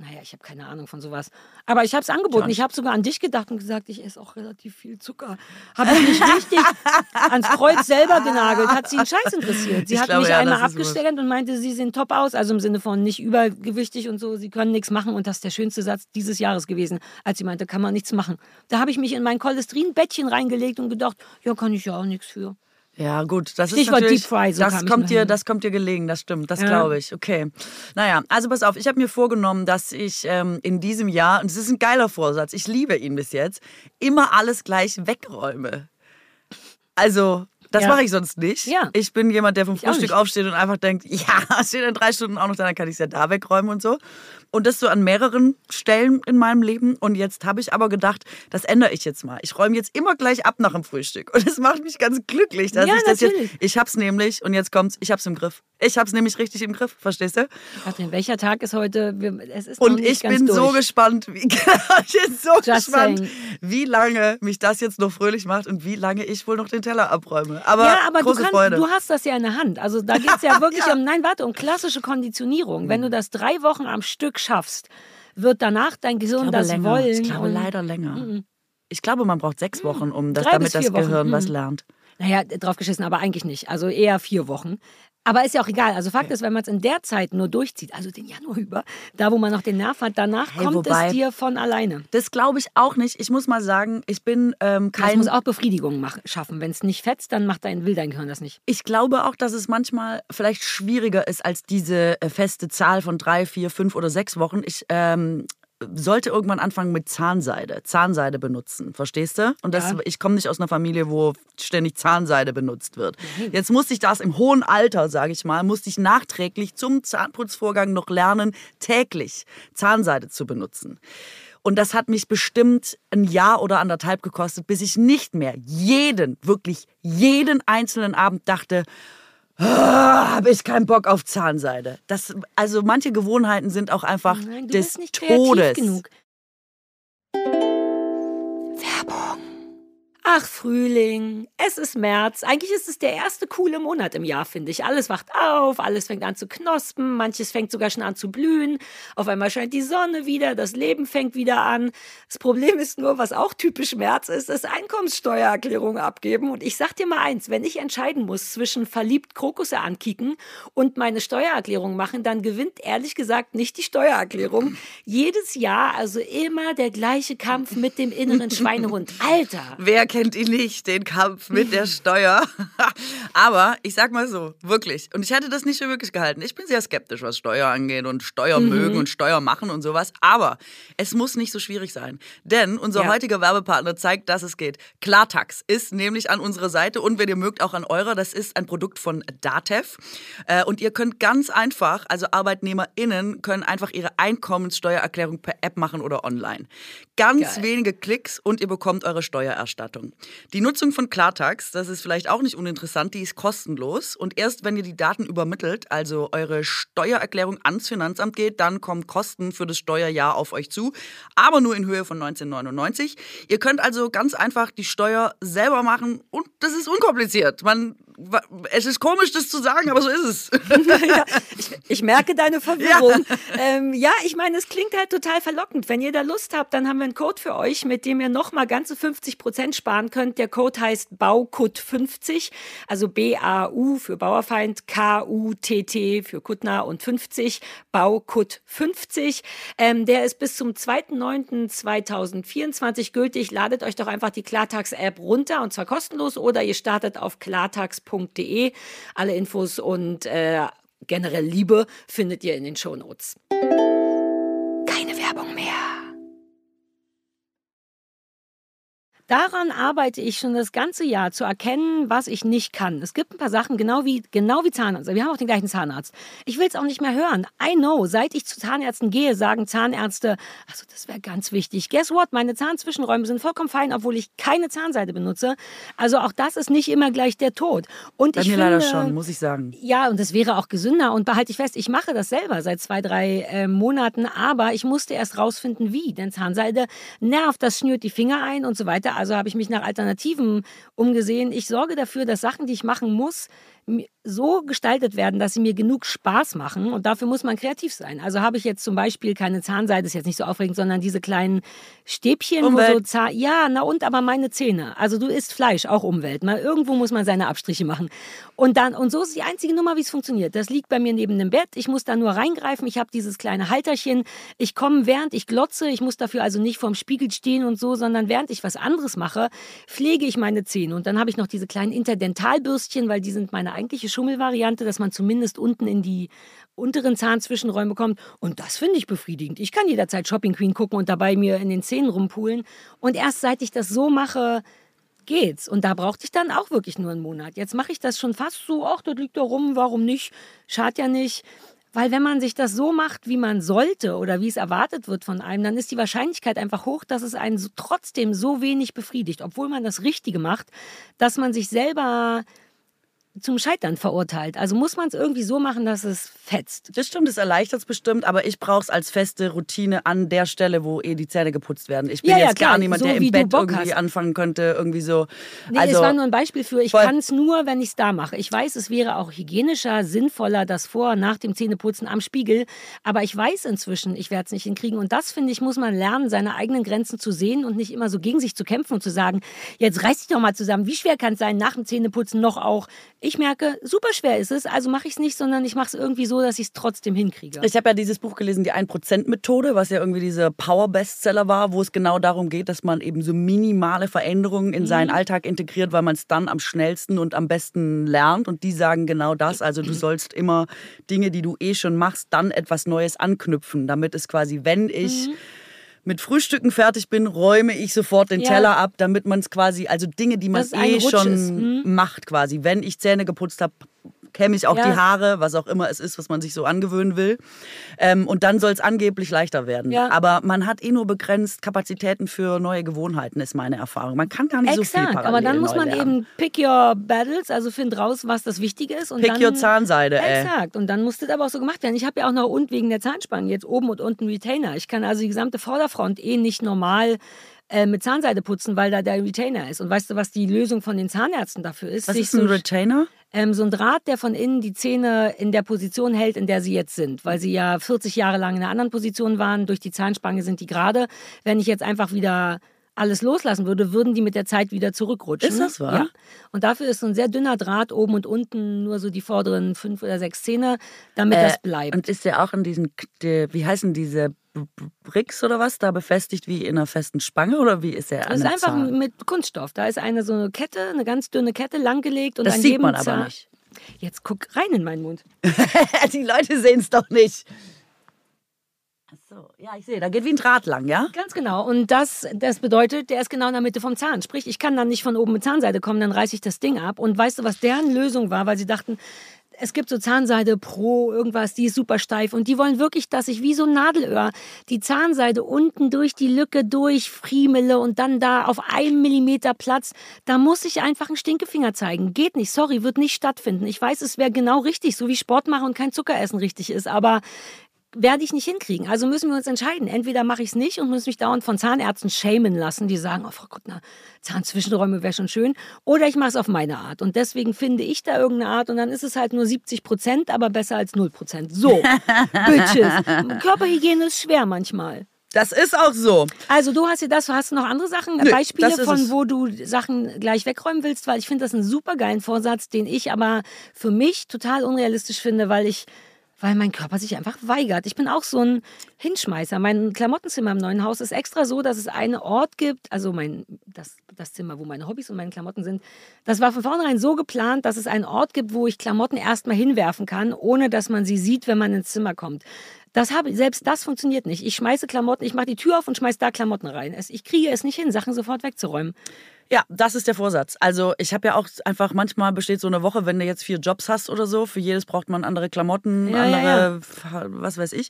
naja, ich habe keine Ahnung von sowas. Aber ich habe es angeboten. Ich habe sogar an dich gedacht und gesagt, ich esse auch relativ viel Zucker. Habe ich mich richtig (laughs) ans Kreuz selber genagelt. Hat sie einen Scheiß interessiert. Sie Ich hat glaube, mich ja, einmal abgestellt und meinte, sie sehen top aus. Also im Sinne von nicht übergewichtig und so. Sie können nichts machen. Und das ist der schönste Satz dieses Jahres gewesen, als sie meinte, kann man nichts machen. Da habe ich mich in mein Cholesterinbettchen reingelegt und gedacht, ja, kann ich ja auch nichts für. Ja, gut, das Stichwort ist natürlich, Deep Fry, so das kommt dir, das kommt dir gelegen, das stimmt, das Ja. glaube ich. Okay, naja, also pass auf, ich habe mir vorgenommen, dass ich ähm, in diesem Jahr, und es ist ein geiler Vorsatz, ich liebe ihn bis jetzt, immer alles gleich wegräume. Also, das Ja. mache ich sonst nicht. Ja. Ich bin jemand, der vom auch Frühstück aufsteht und einfach denkt, (laughs) ja, es steht in drei Stunden auch noch, da, dann kann ich es ja da wegräumen und so. Und das so an mehreren Stellen in meinem Leben. Und jetzt habe ich aber gedacht, das ändere ich jetzt mal. Ich räume jetzt immer gleich ab nach dem Frühstück. Und (laughs) das macht mich ganz glücklich, dass Ja, ich das jetzt. Ich hab's nämlich, und jetzt kommt's, ich hab's im Griff. Ich hab's nämlich richtig im Griff, verstehst du? Katrin, welcher Tag ist heute? Es ist Und ich bin durch. so gespannt, wie, (laughs) ich bin so Just gespannt, saying. wie lange mich das jetzt noch fröhlich macht und wie lange ich wohl noch den Teller abräume. Aber, ja, aber du, große kannst, Freude. du hast das ja in der Hand. Also da geht es ja (laughs) wirklich Ja. um, nein, warte, um klassische Konditionierung. Wenn du das drei Wochen am Stück schaffst, wird danach dein Gehirn das länger. wollen. Ich glaube leider länger. Ich glaube, man braucht sechs Wochen, um das, damit das vier Wochen. Gehirn was Mhm. lernt. Naja, draufgeschissen, aber eigentlich nicht. Also eher vier Wochen. Aber ist ja auch egal. Also Fakt ist, wenn man es in der Zeit nur durchzieht, also den Januar über, da wo man noch den Nerv hat, danach Hey, kommt wobei- es dir von alleine. Das glaube ich auch nicht. Ich muss mal sagen, ich bin ähm, Das kein muss auch Befriedigung mach, schaffen. Wenn es nicht fetzt, dann macht dein, will dein Gehirn das nicht. Ich glaube auch, dass es manchmal vielleicht schwieriger ist als diese äh, feste Zahl von drei, vier, fünf oder sechs Wochen. Ich ähm, sollte irgendwann anfangen mit Zahnseide, Zahnseide benutzen, verstehst du? Und das, Ja. ich komme nicht aus einer Familie, wo ständig Zahnseide benutzt wird. Jetzt musste ich das im hohen Alter, sage ich mal, musste ich nachträglich zum Zahnputzvorgang noch lernen, täglich Zahnseide zu benutzen. Und das hat mich bestimmt ein Jahr oder anderthalb gekostet, bis ich nicht mehr jeden, wirklich jeden einzelnen Abend dachte, ah, habe ich keinen Bock auf Zahnseide. Das, also manche Gewohnheiten sind auch einfach Nein, du des bist nicht kreativ Todes. genug. Werbung. Ach, Frühling, es ist März. Eigentlich ist es der erste coole Monat im Jahr, finde ich. Alles wacht auf, alles fängt an zu knospen, manches fängt sogar schon an zu blühen. Auf einmal scheint die Sonne wieder, das Leben fängt wieder an. Das Problem ist nur, was auch typisch März ist, ist Einkommenssteuererklärung abgeben. Und ich sag dir mal eins, wenn ich entscheiden muss zwischen verliebt Krokusse ankicken und meine Steuererklärung machen, dann gewinnt ehrlich gesagt nicht die Steuererklärung. Jedes Jahr also immer der gleiche Kampf mit dem inneren Schweinehund. (laughs) Alter! Wer kennt ihn nicht, den Kampf mit der Steuer? (laughs) Aber ich sag mal so, wirklich. Und ich hätte das nicht für möglich gehalten. Ich bin sehr skeptisch, was Steuer angeht und Steuer Mhm. mögen und Steuer machen und sowas. Aber es muss nicht so schwierig sein. Denn unser Ja. heutiger Werbepartner zeigt, dass es geht. Klartax ist nämlich an unserer Seite und wenn ihr mögt, auch an eurer. Das ist ein Produkt von Datev. Äh, Und ihr könnt ganz einfach, also ArbeitnehmerInnen können einfach ihre Einkommenssteuererklärung per App machen oder online. Ganz Geil. wenige Klicks und ihr bekommt eure Steuererstattung. Die Nutzung von Klartax, das ist vielleicht auch nicht uninteressant, die ist kostenlos und erst wenn ihr die Daten übermittelt, also eure Steuererklärung ans Finanzamt geht, dann kommen Kosten für das Steuerjahr auf euch zu, aber nur in Höhe von 1999. Ihr könnt also ganz einfach die Steuer selber machen und das ist unkompliziert. Man, es ist komisch, das zu sagen, aber so ist es. (laughs) ja, ich, ich merke deine Verwirrung. Ja. Ähm, ja, ich meine, es klingt halt total verlockend. Wenn ihr da Lust habt, dann haben wir einen Code für euch, mit dem ihr nochmal ganze 50 Prozent sparen könnt. Der Code heißt BAUKUT50, also B-A-U für Bauerfeind, K-U-T-T für Kuttner und 50, BAUKUT50. Ähm, der ist bis zum 2.9.2024 gültig. Ladet euch doch einfach die Klartax-App runter und zwar kostenlos oder ihr startet auf klartax.de. Alle Infos und äh, generell Liebe findet ihr in den Shownotes. Keine Daran arbeite ich schon das ganze Jahr, zu erkennen, was ich nicht kann. Es gibt ein paar Sachen, genau wie, genau wie Zahnarzt. Wir haben auch den gleichen Zahnarzt. Ich will es auch nicht mehr hören. I know, seit ich zu Zahnärzten gehe, sagen Zahnärzte, also das wäre ganz wichtig. Guess what? Meine Zahnzwischenräume sind vollkommen fein, obwohl ich keine Zahnseide benutze. Also auch das ist nicht immer gleich der Tod. Und Bei ich mir finde, leider schon, muss ich sagen. ja, und das wäre auch gesünder. Und behalte ich fest, ich mache das selber seit zwei, drei äh, Monaten, aber ich musste erst rausfinden, wie. Denn Zahnseide nervt, das schnürt die Finger ein und so weiter. Also habe ich mich nach Alternativen umgesehen. Ich sorge dafür, dass Sachen, die ich machen muss, so gestaltet werden, dass sie mir genug Spaß machen. Und dafür muss man kreativ sein. Also habe ich jetzt zum Beispiel keine Zahnseide, ist jetzt nicht so aufregend, sondern diese kleinen Stäbchen, Umwelt. wo so Zahn. Ja, na und aber meine Zähne. Also du isst Fleisch, auch Umwelt. Mal irgendwo muss man seine Abstriche machen. Und dann, und so ist die einzige Nummer, wie es funktioniert. Das liegt bei mir neben dem Bett. Ich muss da nur reingreifen. Ich habe dieses kleine Halterchen. Ich komme, während ich glotze. Ich muss dafür also nicht vorm Spiegel stehen und so, sondern während ich was anderes mache, pflege ich meine Zähne. Und dann habe ich noch diese kleinen Interdentalbürstchen, weil die sind meine eigentliche Schummelvariante, dass man zumindest unten in die unteren Zahnzwischenräume kommt. Und das finde ich befriedigend. Ich kann jederzeit Shopping Queen gucken und dabei mir in den Zähnen rumpulen. Und erst seit ich das so mache, geht's. Und da brauchte ich dann auch wirklich nur einen Monat. Jetzt mache ich das schon fast so, ach, das liegt da rum, warum nicht? Schadet ja nicht. Weil wenn man sich das so macht, wie man sollte oder wie es erwartet wird von einem, dann ist die Wahrscheinlichkeit einfach hoch, dass es einen trotzdem so wenig befriedigt, obwohl man das Richtige macht, dass man sich selber zum Scheitern verurteilt. Also muss man es irgendwie so machen, dass es fetzt. Das stimmt, das erleichtert es bestimmt, aber ich brauche es als feste Routine an der Stelle, wo eh die Zähne geputzt werden. Ich bin Ja, ja, jetzt klar, gar niemand, so der im Bett irgendwie hast. anfangen könnte, irgendwie so. Nee, also, es war nur ein Beispiel für, ich kann es nur, wenn ich es da mache. Ich weiß, es wäre auch hygienischer, sinnvoller, das vor, nach dem Zähneputzen am Spiegel. Aber ich weiß inzwischen, ich werde es nicht hinkriegen. Und das, finde ich, muss man lernen, seine eigenen Grenzen zu sehen und nicht immer so gegen sich zu kämpfen und zu sagen, jetzt reiß dich doch mal zusammen. Wie schwer kann es sein, nach dem Zähneputzen noch auch? Ich merke, super schwer ist es, also mache ich es nicht, sondern ich mache es irgendwie so, dass ich es trotzdem hinkriege. Ich habe ja dieses Buch gelesen, die 1%-Methode, was ja irgendwie dieser Power-Bestseller war, wo es genau darum geht, dass man eben so minimale Veränderungen in Mhm. seinen Alltag integriert, weil man es dann am schnellsten und am besten lernt. Und die sagen genau das. Also du (clears throat) sollst immer Dinge, die du eh schon machst, dann etwas Neues anknüpfen, damit es quasi, wenn ich mit Frühstücken fertig bin, räume ich sofort den. Ja. Teller ab, damit man es quasi, also Dinge, die man eh schon. Mhm. macht quasi. Wenn ich Zähne geputzt habe, kämme ich auch Ja. die Haare, was auch immer es ist, was man sich so angewöhnen will. Ähm, und dann soll es angeblich leichter werden. Ja. Aber man hat eh nur begrenzt Kapazitäten für neue Gewohnheiten, ist meine Erfahrung. Man kann gar nicht so viel Exakt, parallel aber dann muss man lernen. eben pick your battles, also find raus, was das Wichtige ist. Und Pick dann, your Zahnseide, ey. Exakt, und dann muss das aber auch so gemacht werden. Ich habe ja auch noch unten wegen der Zahnspangen jetzt oben und unten Retainer. Ich kann also die gesamte Vorderfront eh nicht normal äh, mit Zahnseide putzen, weil da der Retainer ist. Und weißt du, was die Lösung von den Zahnärzten dafür ist? Was ist ein Retainer? Ähm, so ein Draht, der von innen die Zähne in der Position hält, in der sie jetzt sind. Weil sie ja 40 Jahre lang in einer anderen Position waren. Durch die Zahnspange sind die gerade. Wenn ich jetzt einfach wieder alles loslassen würde, würden die mit der Zeit wieder zurückrutschen. Ist das wahr? Ja. Und dafür ist so ein sehr dünner Draht oben und unten nur so die vorderen fünf oder sechs Zähne, damit Äh, das bleibt. Und ist der auch in diesen, die, wie heißen diese Bricks oder was, da befestigt wie in einer festen Spange oder wie ist der das ist einfach Zahn? mit Kunststoff. Da ist eine so eine Kette, eine ganz dünne Kette langgelegt und Das an sieht jedem man aber Zahn- nicht. Jetzt guck rein in meinen Mund. (laughs) die Leute sehen es doch nicht. So, ja, ich sehe, da geht wie ein Draht lang, ja? Ganz genau. Und das, das bedeutet, der ist genau in der Mitte vom Zahn. Sprich, ich kann dann nicht von oben mit Zahnseide kommen, dann reiße ich das Ding ab. Und weißt du, was deren Lösung war? Weil sie dachten, es gibt so Zahnseide Pro, irgendwas, die ist super steif. Und die wollen wirklich, dass ich wie so ein Nadelöhr die Zahnseide unten durch die Lücke durchfriemele und dann da auf einem Millimeter Platz. Da muss ich einfach einen Stinkefinger zeigen. Geht nicht, sorry, wird nicht stattfinden. Ich weiß, es wäre genau richtig, so wie Sport machen und kein Zucker essen richtig ist. Aber werde ich nicht hinkriegen. Also müssen wir uns entscheiden. Entweder mache ich es nicht und muss mich dauernd von Zahnärzten schämen lassen, die sagen, oh Frau Kuttner, Zahnzwischenräume wäre schon schön. Oder ich mache es auf meine Art. Und deswegen finde ich da irgendeine Art und dann ist es halt nur 70 Prozent, aber besser als 0 Prozent. So, (laughs) Bitches. Körperhygiene ist schwer manchmal. Das ist auch so. Also du hast hier das, hast du noch andere Sachen, Nö, Beispiele von es. wo du Sachen gleich wegräumen willst, weil ich finde das einen super geilen Vorsatz, den ich aber für mich total unrealistisch finde, weil ich weil mein Körper sich einfach weigert. Ich bin auch so ein Hinschmeißer. Mein Klamottenzimmer im neuen Haus ist extra so, dass es einen Ort gibt, also mein, das, das Zimmer, wo meine Hobbys und meine Klamotten sind. Das war von vornherein so geplant, dass es einen Ort gibt, wo ich Klamotten erstmal hinwerfen kann, ohne dass man sie sieht, wenn man ins Zimmer kommt. Das habe, selbst das funktioniert nicht. Ich schmeiße Klamotten, ich mache die Tür auf und schmeiße da Klamotten rein. Ich kriege es nicht hin, Sachen sofort wegzuräumen. Ja, das ist der Vorsatz. Also ich habe ja auch einfach, manchmal besteht so eine Woche, wenn du jetzt vier Jobs hast oder so, für jedes braucht man andere Klamotten, Ja, ja, andere, was weiß ich.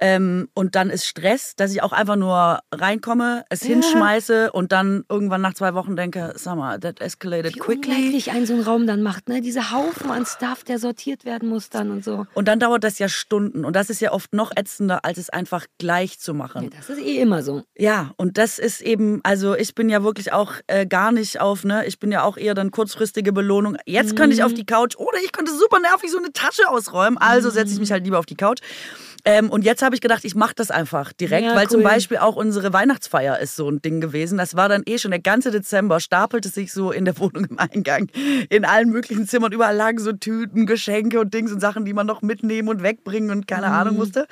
Ähm, und dann ist Stress, dass ich auch einfach nur reinkomme, es hinschmeiße und dann irgendwann nach zwei Wochen denke, sag mal, that escalated Wie quickly. unleidlich ein so ein Raum dann macht, ne? Diese Haufen an Stuff, der sortiert werden muss dann und so. Und dann dauert das ja Stunden und das ist ja oft noch ätzender, als es einfach gleich zu machen. Ja, das ist eh immer so. Ja, und das ist eben, also ich bin ja wirklich auch äh, gar nicht auf, ne? Ich bin ja auch eher dann kurzfristige Belohnung. Jetzt könnte ich auf die Couch oder ich könnte super nervig so eine Tasche ausräumen. Also setze ich mich halt lieber auf die Couch. Ähm, und jetzt habe ich gedacht, ich mache das einfach direkt, Ja, weil zum cool. Beispiel auch unsere Weihnachtsfeier ist so ein Ding gewesen. Das war dann eh schon der ganze Dezember, stapelte sich so in der (laughs) Wohnung im Eingang, in allen möglichen Zimmern. Überall lagen so Tüten, Geschenke und Dings und Sachen, die man noch mitnehmen und wegbringen und keine Mhm. Ahnung musste.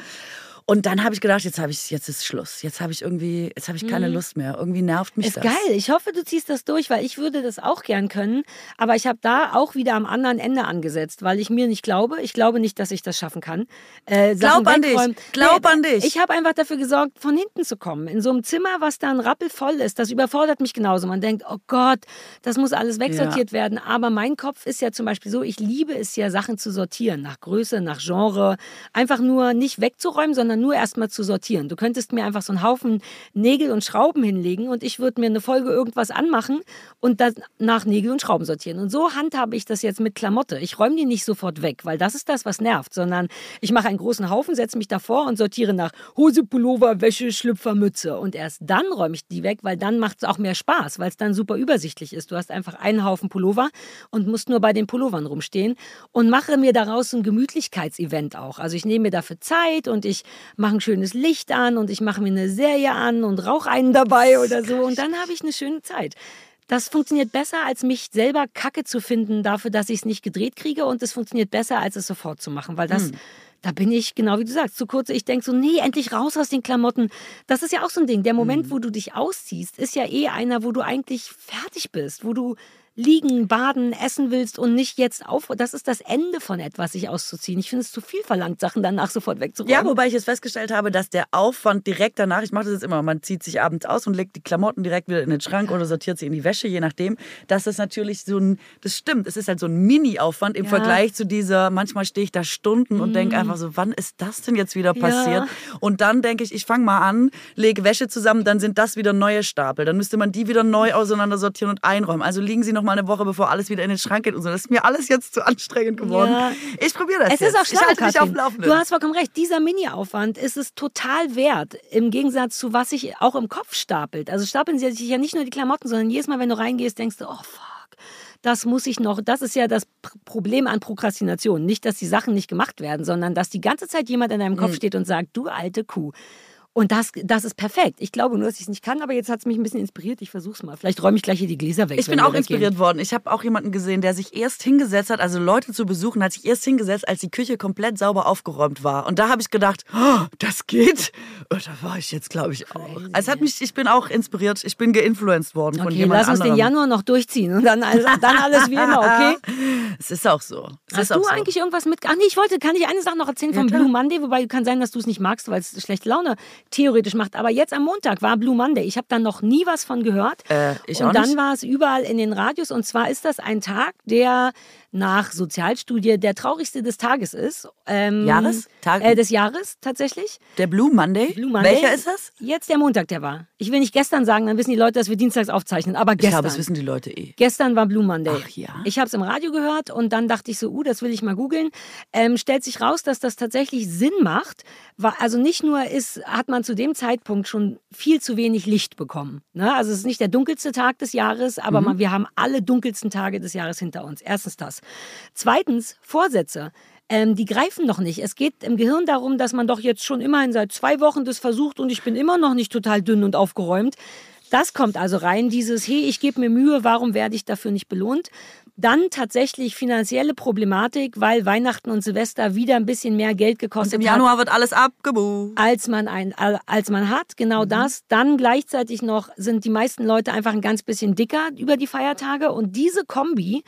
Und dann habe ich gedacht, jetzt habe ich, jetzt ist Schluss. Jetzt habe ich irgendwie, jetzt habe ich keine Lust mehr. Irgendwie nervt mich Mhm. Ist das. geil. Ich hoffe, du ziehst das durch, weil ich würde das auch gern können. Aber ich habe da auch wieder am anderen Ende angesetzt, weil ich mir nicht glaube. Ich glaube nicht, dass ich das schaffen kann. Äh, Glaub an dich. Glaub an dich. Ich habe einfach dafür gesorgt, von hinten zu kommen. In so einem Zimmer, was dann rappelvoll ist, das überfordert mich genauso. Man denkt, oh Gott, das muss alles wegsortiert werden. Aber mein Kopf ist ja zum Beispiel so, ich liebe es ja, Sachen zu sortieren. Nach Größe, nach Genre. Einfach nur nicht wegzuräumen, sondern nur erstmal zu sortieren. Du könntest mir einfach so einen Haufen Nägel und Schrauben hinlegen und ich würde mir eine Folge irgendwas anmachen und dann nach Nägel und Schrauben sortieren. Und so handhabe ich das jetzt mit Klamotte. Ich räume die nicht sofort weg, weil das ist das, was nervt, sondern ich mache einen großen Haufen, setze mich davor und sortiere nach Hose, Pullover, Wäsche, Schlüpfer, Mütze. Und erst dann räume ich die weg, weil dann macht es auch mehr Spaß, weil es dann super übersichtlich ist. Du hast einfach einen Haufen Pullover und musst nur bei den Pullovern rumstehen und mache mir daraus ein Gemütlichkeitsevent auch. Also ich nehme mir dafür Zeit und ich mache ein schönes Licht an und ich mache mir eine Serie an und rauche einen dabei oder so und dann habe ich eine schöne Zeit. Das funktioniert besser, als mich selber Kacke zu finden dafür, dass ich es nicht gedreht kriege und es funktioniert besser, als es sofort zu machen, weil das da bin ich, genau wie du sagst, zu kurz. Ich denke so, nee, endlich raus aus den Klamotten. Das ist ja auch so ein Ding. Der Moment, wo du dich ausziehst, ist ja eh einer, wo du eigentlich fertig bist, wo du liegen, baden, essen willst und nicht jetzt auf. Das ist das Ende von etwas, sich auszuziehen. Ich finde es zu viel verlangt, Sachen danach sofort wegzuräumen. Ja, wobei ich jetzt festgestellt habe, dass der Aufwand direkt danach, ich mache das jetzt immer, man zieht sich abends aus und legt die Klamotten direkt wieder in den Schrank oder sortiert sie in die Wäsche, je nachdem, dass das natürlich so ein, das stimmt, es ist halt so ein Mini-Aufwand im Ja. Vergleich zu dieser, manchmal stehe ich da Stunden und denke einfach so, wann ist das denn jetzt wieder passiert? Und dann denke ich, ich fange mal an, lege Wäsche zusammen, dann sind das wieder neue Stapel, dann müsste man die wieder neu auseinander sortieren und einräumen. Also liegen sie noch mal eine Woche, bevor alles wieder in den Schrank geht und so. Das ist mir alles jetzt zu anstrengend geworden. Ja. Ich probiere das Es jetzt. ist auch schlau, ich halte mich auf dem Laufenden. Du hast vollkommen recht. Dieser Mini-Aufwand ist es total wert, im Gegensatz zu was sich auch im Kopf stapelt. Also stapeln sich ja nicht nur die Klamotten, sondern jedes Mal, wenn du reingehst, denkst du, oh fuck. Das muss ich noch. Das ist ja das Pr- Problem an Prokrastination. Nicht, dass die Sachen nicht gemacht werden, sondern dass die ganze Zeit jemand in deinem. Kopf steht und sagt, du alte Kuh. Und das, das ist perfekt. Ich glaube nur, dass ich es nicht kann, aber jetzt hat es mich ein bisschen inspiriert. Ich versuch's mal. Vielleicht räume ich gleich hier die Gläser weg. Ich bin auch inspiriert worden. Ich habe auch jemanden gesehen, der sich erst hingesetzt hat, also Leute zu besuchen, hat sich erst hingesetzt, als die Küche komplett sauber aufgeräumt war. Und da habe ich gedacht, oh, das geht. Und da war ich jetzt, glaube ich, auch. Es hat mich, ich bin auch inspiriert. Ich bin geinfluenced worden von Okay, jemand lass uns anderem. den Januar noch durchziehen und dann, alles- dann alles wie immer, okay? (laughs) Es ist auch so. Es Hast du so. eigentlich irgendwas mit. Ach nee, ich wollte, kann ich eine Sache noch erzählen vom klar. Blue Monday, wobei kann sein, dass du es nicht magst, weil es schlechte Laune theoretisch macht. Aber jetzt am Montag war Blue Monday. Ich habe da noch nie was von gehört. Äh, ich und auch dann war es überall in den Radios. Und zwar ist das ein Tag, der nach Sozialstudie der traurigste des Tages ist. Ähm, Jahres? Tag- Äh, des Jahres tatsächlich. Der Blue Monday? Blue Monday. Welcher ist das? Jetzt der Montag, der war. Ich will nicht gestern sagen, dann wissen die Leute, dass wir dienstags aufzeichnen. Aber Ich gestern. glaube, das wissen die Leute eh. Gestern war Blue Monday. Ach ja. Ich habe es im Radio gehört und dann dachte ich so, uh, das will ich mal googeln. Ähm, stellt sich raus, dass das tatsächlich Sinn macht. Also nicht nur ist, hat man zu dem Zeitpunkt schon viel zu wenig Licht bekommen. Ne? Also es ist nicht der dunkelste Tag des Jahres, Mhm. aber man, wir haben alle dunkelsten Tage des Jahres hinter uns. Erstens das. Zweitens, Vorsätze. Ähm, die greifen noch nicht. Es geht im Gehirn darum, dass man doch jetzt schon immerhin seit zwei Wochen das versucht und ich bin immer noch nicht total dünn und aufgeräumt. Das kommt also rein, dieses, hey, ich gebe mir Mühe, warum werde ich dafür nicht belohnt? Dann tatsächlich finanzielle Problematik, weil Weihnachten und Silvester wieder ein bisschen mehr Geld Und gekostet im hat Januar wird alles abgebucht. als man ein, als man hat, genau das. Dann gleichzeitig noch sind die meisten Leute einfach ein ganz bisschen dicker über die Feiertage und diese Kombi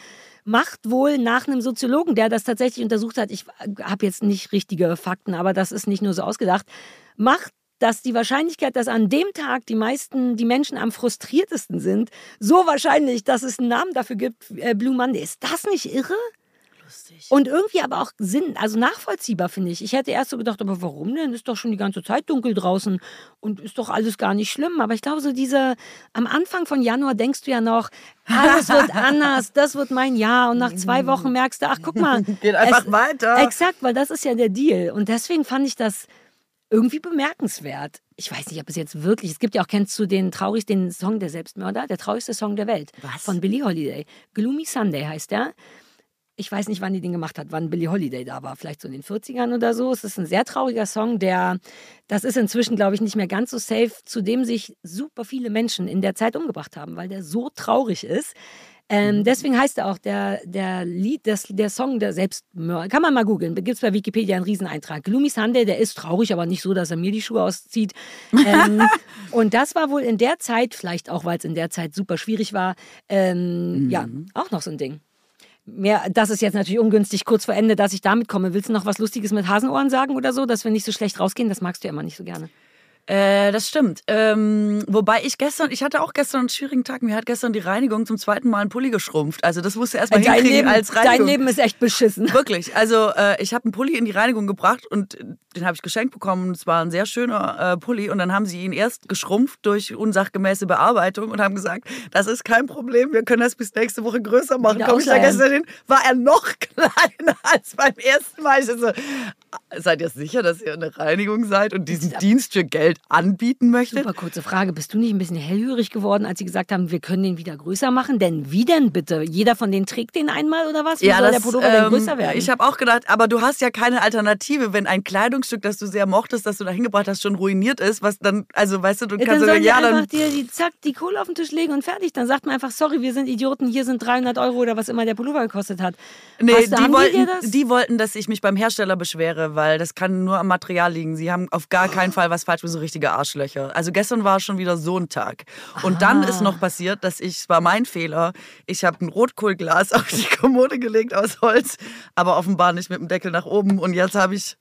macht wohl nach einem Soziologen, der das tatsächlich untersucht hat, ich habe jetzt nicht richtige Fakten, aber das ist nicht nur so ausgedacht, macht dass die Wahrscheinlichkeit, dass an dem Tag die meisten, die Menschen am frustriertesten sind, so wahrscheinlich, dass es einen Namen dafür gibt, äh, Blue Monday. Ist das nicht irre? Und irgendwie aber auch Sinn, also nachvollziehbar finde ich. Ich hätte erst so gedacht, aber warum denn? Ist doch schon die ganze Zeit dunkel draußen und ist doch alles gar nicht schlimm. Aber ich glaube, so diese, am Anfang von Januar denkst du ja noch, (laughs) alles wird anders, das wird mein Jahr. Und nach zwei Wochen merkst du, ach guck mal. (laughs) Geht einfach weiter. Exakt, weil das ist ja der Deal. Und deswegen fand ich das irgendwie bemerkenswert. Ich weiß nicht, ob es jetzt wirklich, es gibt ja auch, kennst du den traurigsten Song der Selbstmörder? Der traurigste Song der Welt. Was? Von Billie Holiday. Gloomy Sunday heißt der. Ich weiß nicht, wann die den gemacht hat, wann Billie Holiday da war. Vielleicht so in den 40ern oder so. Es ist ein sehr trauriger Song, der, das ist inzwischen, glaube ich, nicht mehr ganz so safe, zu dem sich super viele Menschen in der Zeit umgebracht haben, weil der so traurig ist. Ähm, deswegen heißt er auch der, der Lied, das, der Song der Selbstmörder. Kann man mal googeln. Gibt es bei Wikipedia einen Rieseneintrag. Gloomy Sunday, der ist traurig, aber nicht so, dass er mir die Schuhe auszieht. Ähm, (laughs) und das war wohl in der Zeit, vielleicht auch, weil es in der Zeit super schwierig war, ähm, ja, auch noch so ein Ding. Mehr, das ist jetzt natürlich ungünstig, kurz vor Ende, dass ich damit komme. Willst du noch was Lustiges mit Hasenohren sagen oder so, dass wir nicht so schlecht rausgehen? Das magst du ja immer nicht so gerne. Äh, das stimmt. Ähm, wobei ich gestern, ich hatte auch gestern einen schwierigen Tag. Mir hat gestern die Reinigung zum zweiten Mal einen Pulli geschrumpft. Also das musste erst mal Dein hinkriegen Leben, als Reinigung. dein Leben ist echt beschissen. (laughs) Wirklich. Also äh, ich habe einen Pulli in die Reinigung gebracht und den habe ich geschenkt bekommen. Es war ein sehr schöner äh, Pulli und dann haben sie ihn erst geschrumpft durch unsachgemäße Bearbeitung und haben gesagt, das ist kein Problem, wir können das bis nächste Woche größer machen. Wieder Komm ich da gestern hin, war er noch (laughs) kleiner als beim ersten Mal. Ich so, seid ihr sicher, dass ihr eine Reinigung seid und diesen Dienst für Geld anbieten möchtet? Super kurze Frage. Bist du nicht ein bisschen hellhörig geworden, als sie gesagt haben, wir können den wieder größer machen? Denn wie denn bitte? Jeder von denen trägt den einmal oder was? Wie soll der Pullover denn größer werden? ähm, Ich habe auch gedacht, aber du hast ja keine Alternative, wenn ein Kleidungsstück, das du sehr mochtest, das du da hingebracht hast, schon ruiniert ist, was dann, also weißt du, du Ja, dann kannst sollen sagen, die ja, einfach dann. dir die, zack, die Kohle auf den Tisch legen und fertig. Dann sagt man einfach, sorry, wir sind Idioten, hier sind 300 Euro oder was immer der Pullover gekostet hat. Nee, Hast die wollten, das? die wollten, dass ich mich beim Hersteller beschwere, weil das kann nur am Material liegen. Sie haben auf gar keinen Fall was falsch mit so richtige Arschlöcher. Also gestern war schon wieder so ein Tag. Und dann ist noch passiert, dass ich, es war mein Fehler, ich habe ein Rotkohlglas (laughs) auf die Kommode gelegt aus Holz, aber offenbar nicht mit dem Deckel nach oben. Und jetzt habe ich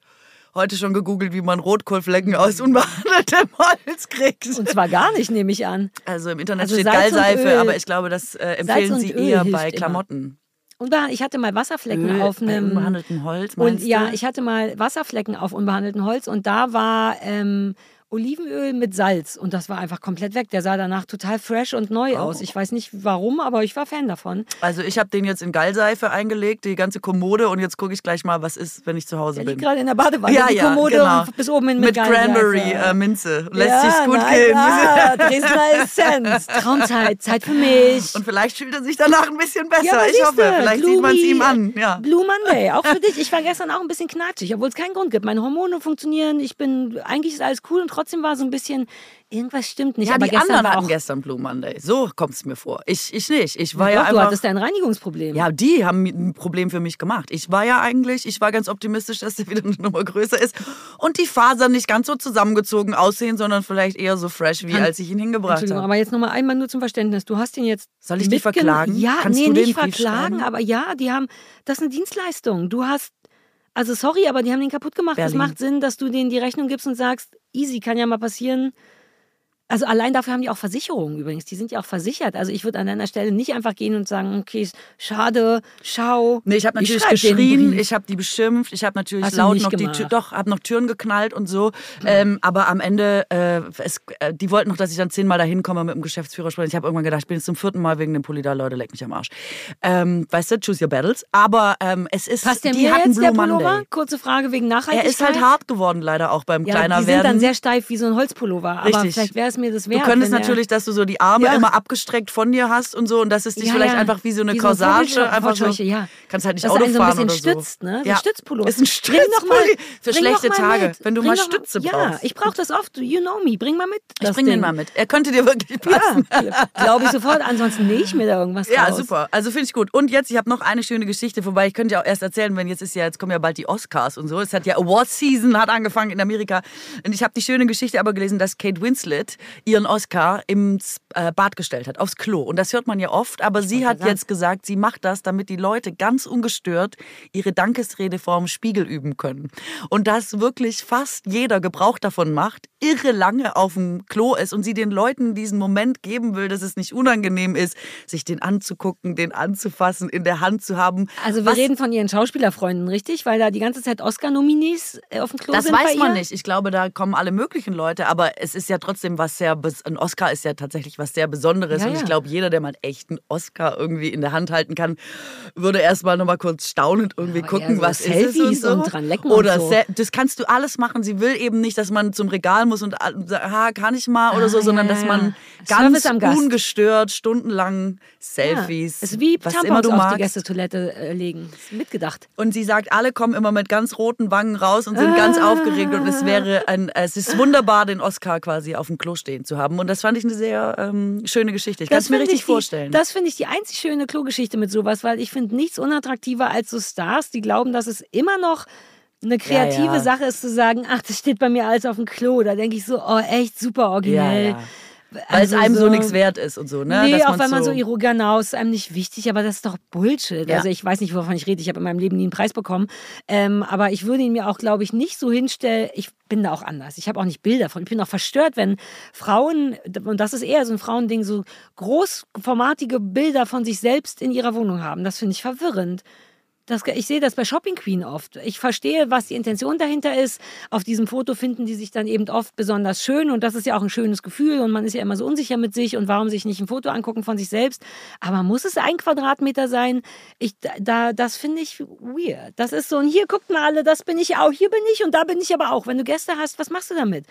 heute schon gegoogelt, wie man Rotkohlflecken aus unbehandeltem (laughs) Holz kriegt. Und zwar gar nicht, nehme ich an. Also im Internet Also steht Salz Gallseife, aber ich glaube, das äh, empfehlen sie Öl eher bei immer. Klamotten. Und da- ich hatte mal Wasserflecken Öl auf bei einem. unbehandeltem Holz, Und meinst ja, du? ich hatte mal Wasserflecken auf unbehandeltem Holz und da war ähm, Olivenöl mit Salz und das war einfach komplett weg. Der sah danach total fresh und neu Oh. aus. Ich weiß nicht warum, aber ich war Fan davon. Also ich habe den jetzt in Gallseife eingelegt, die ganze Kommode und jetzt gucke ich gleich mal, was ist, wenn ich zu Hause Der bin. liegt gerade in der Badewanne, ja, die ja, Kommode genau. bis oben hin mit, mit, Cranberry äh, Minze. Lässt ja, sich's gut gehen. (laughs) Dresdner Essenz. Traumzeit, Zeit für mich. Und vielleicht fühlt er sich danach ein bisschen besser. Ja, ich hoffe, vielleicht sieht man es ihm an. Ja. Blue Monday, auch für (laughs) dich. Ich war gestern auch ein bisschen knatschig, obwohl es keinen Grund gibt. Meine Hormone funktionieren, ich bin, eigentlich ist alles cool und trotzdem war so ein bisschen, irgendwas stimmt nicht. Ja, aber die gestern anderen hatten gestern Blue Monday. So kommt es mir vor. Ich, ich nicht. Ich war Doch, ja du einfach. hattest ein Reinigungsproblem. Ja, die haben ein Problem für mich gemacht. Ich war ja eigentlich, ich war ganz optimistisch, dass der (laughs) wieder eine Nummer größer ist und die Fasern nicht ganz so zusammengezogen aussehen, sondern vielleicht eher so fresh, wie Kann- als ich ihn hingebracht habe. aber jetzt nochmal einmal nur zum Verständnis. Du hast ihn jetzt. Soll ich mitgen- verklagen? Ja, Kannst nee, du nicht verklagen, aber ja, die haben. Das ist eine Dienstleistung. Du hast. Also sorry, aber die haben den kaputt gemacht. Es macht Sinn, dass du denen die Rechnung gibst und sagst, easy, kann ja mal passieren. Also allein dafür haben die auch Versicherungen übrigens. Die sind ja auch versichert. Also ich würde an deiner Stelle nicht einfach gehen und sagen, okay, schade, schau. Nee, ich habe natürlich den geschrien, ich habe die beschimpft, ich habe natürlich Hast laut noch die gemacht. Tür, doch, habe noch Türen geknallt und so. Ähm, aber am Ende, äh, es, äh, die wollten noch, dass ich dann zehnmal da hinkomme mit dem Geschäftsführer sprechen. Ich habe irgendwann gedacht, ich bin jetzt zum vierten Mal wegen dem Pulli da, Leute, leck mich am Arsch. Ähm, weißt du, choose your battles. Aber ähm, es ist, Passt der die mir hatten jetzt, Blue der Pullover? Monday. Kurze Frage wegen Er Nachhaltigkeit. ist halt hart geworden leider auch beim ja, kleiner die sind werden. dann sehr steif wie so ein Holzpullover. Aber Richtig. vielleicht wäre es mir das Du wert. könntest wenn der- natürlich, dass du so die Arme Ja. immer abgestreckt von dir hast und so und dass es dich Ja, vielleicht ja. einfach wie so eine Wie so ein Corsage einfach so, ja. kannst halt nicht Auto einen so ein fahren bisschen oder so. stützt, ne? So Ja. Stützpullover. Ist ein mal- Stützpulli für schlechte mal Tage, mit. wenn du Bring mal Stütze Ja, brauchst. ich brauche das oft. You know me. Bring mal mit. Ich bring den Ding. mal mit. Er könnte dir wirklich passen. Ja, glaube ich sofort. Ansonsten nähe ich mir da irgendwas Ja, raus. super. Also finde ich gut. Und jetzt, ich habe noch eine schöne Geschichte, wobei ich könnte ja auch erst erzählen, wenn jetzt ist ja, jetzt kommen ja bald die Oscars und so. Es hat ja Award Season hat angefangen in Amerika. Und ich habe die schöne Geschichte aber gelesen, dass Kate Winslet ihren Oscar ins äh, Bad gestellt hat, aufs Klo. Und das hört man ja oft, aber sie hat jetzt gesagt, sie macht das, damit die Leute ganz ungestört ihre Dankesrede vorm Spiegel üben können. Und dass wirklich fast jeder Gebrauch davon macht, irre lange auf dem Klo ist und sie den Leuten diesen Moment geben will, dass es nicht unangenehm ist, sich den anzugucken, den anzufassen, in der Hand zu haben. Also wir Was- reden von ihren Schauspielerfreunden, richtig? Weil da die ganze Zeit Oscar-Nominees äh, auf dem Klo Das sind bei weiß man nicht. Ich glaube, da kommen alle möglichen Leute, aber es ist ja trotzdem was was sehr, ein Oscar ist ja tatsächlich was sehr Besonderes. Ja, und ich ja. glaube, jeder, der mal einen echten Oscar irgendwie in der Hand halten kann, würde erstmal nochmal kurz staunend irgendwie aber gucken, so was ist es und Selfies so. und dran lecken Oder so. das kannst du alles machen. Sie will eben nicht, dass man zum Regal muss und sagt, ha, kann ich mal oder Ah, so, sondern ja, dass ja, man ja. ganz ungestört stundenlang Selfies, Ja. Es ist wie was Tampons immer du auf magst. die Gästetoilette äh, legen. Ist mitgedacht. Und sie sagt, alle kommen immer mit ganz roten Wangen raus und sind ganz Ah. aufgeregt. Und es wäre ein, es ist wunderbar, den Oscar quasi auf dem Klo stehen zu haben. Und das fand ich eine sehr ähm, schöne Geschichte. Ich kann es mir richtig ich die, vorstellen. Das finde ich die einzig schöne Klogeschichte mit sowas, weil ich finde nichts unattraktiver als so Stars, die glauben, dass es immer noch eine kreative Ja, ja. Sache ist zu sagen, ach, das steht bei mir alles auf dem Klo. Da denke ich so, oh, echt super originell. ja. Weil es Also einem so, nichts wert ist und so, ne? Nee, Dass auch wenn man so so genau ist einem nicht wichtig, aber das ist doch Bullshit. Ja. Also ich weiß nicht, wovon ich rede. Ich habe in meinem Leben nie einen Preis bekommen. Ähm, aber ich würde ihn mir auch, glaube ich, nicht so hinstellen. Ich bin da auch anders. Ich habe auch nicht Bilder von. Ich bin auch verstört, wenn Frauen, und das ist eher so ein Frauending, so großformatige Bilder von sich selbst in ihrer Wohnung haben. Das finde ich verwirrend. Das, ich sehe das bei Shopping Queen oft. Ich verstehe, was die Intention dahinter ist. Auf diesem Foto finden die sich dann eben oft besonders schön und das ist ja auch ein schönes Gefühl und man ist ja immer so unsicher mit sich und warum sich nicht ein Foto angucken von sich selbst. Aber muss es ein Quadratmeter sein? Ich, da, das finde ich weird. Das ist so, und hier guckt mal alle, das bin ich auch, hier bin ich und da bin ich aber auch. Wenn du Gäste hast, was machst du damit?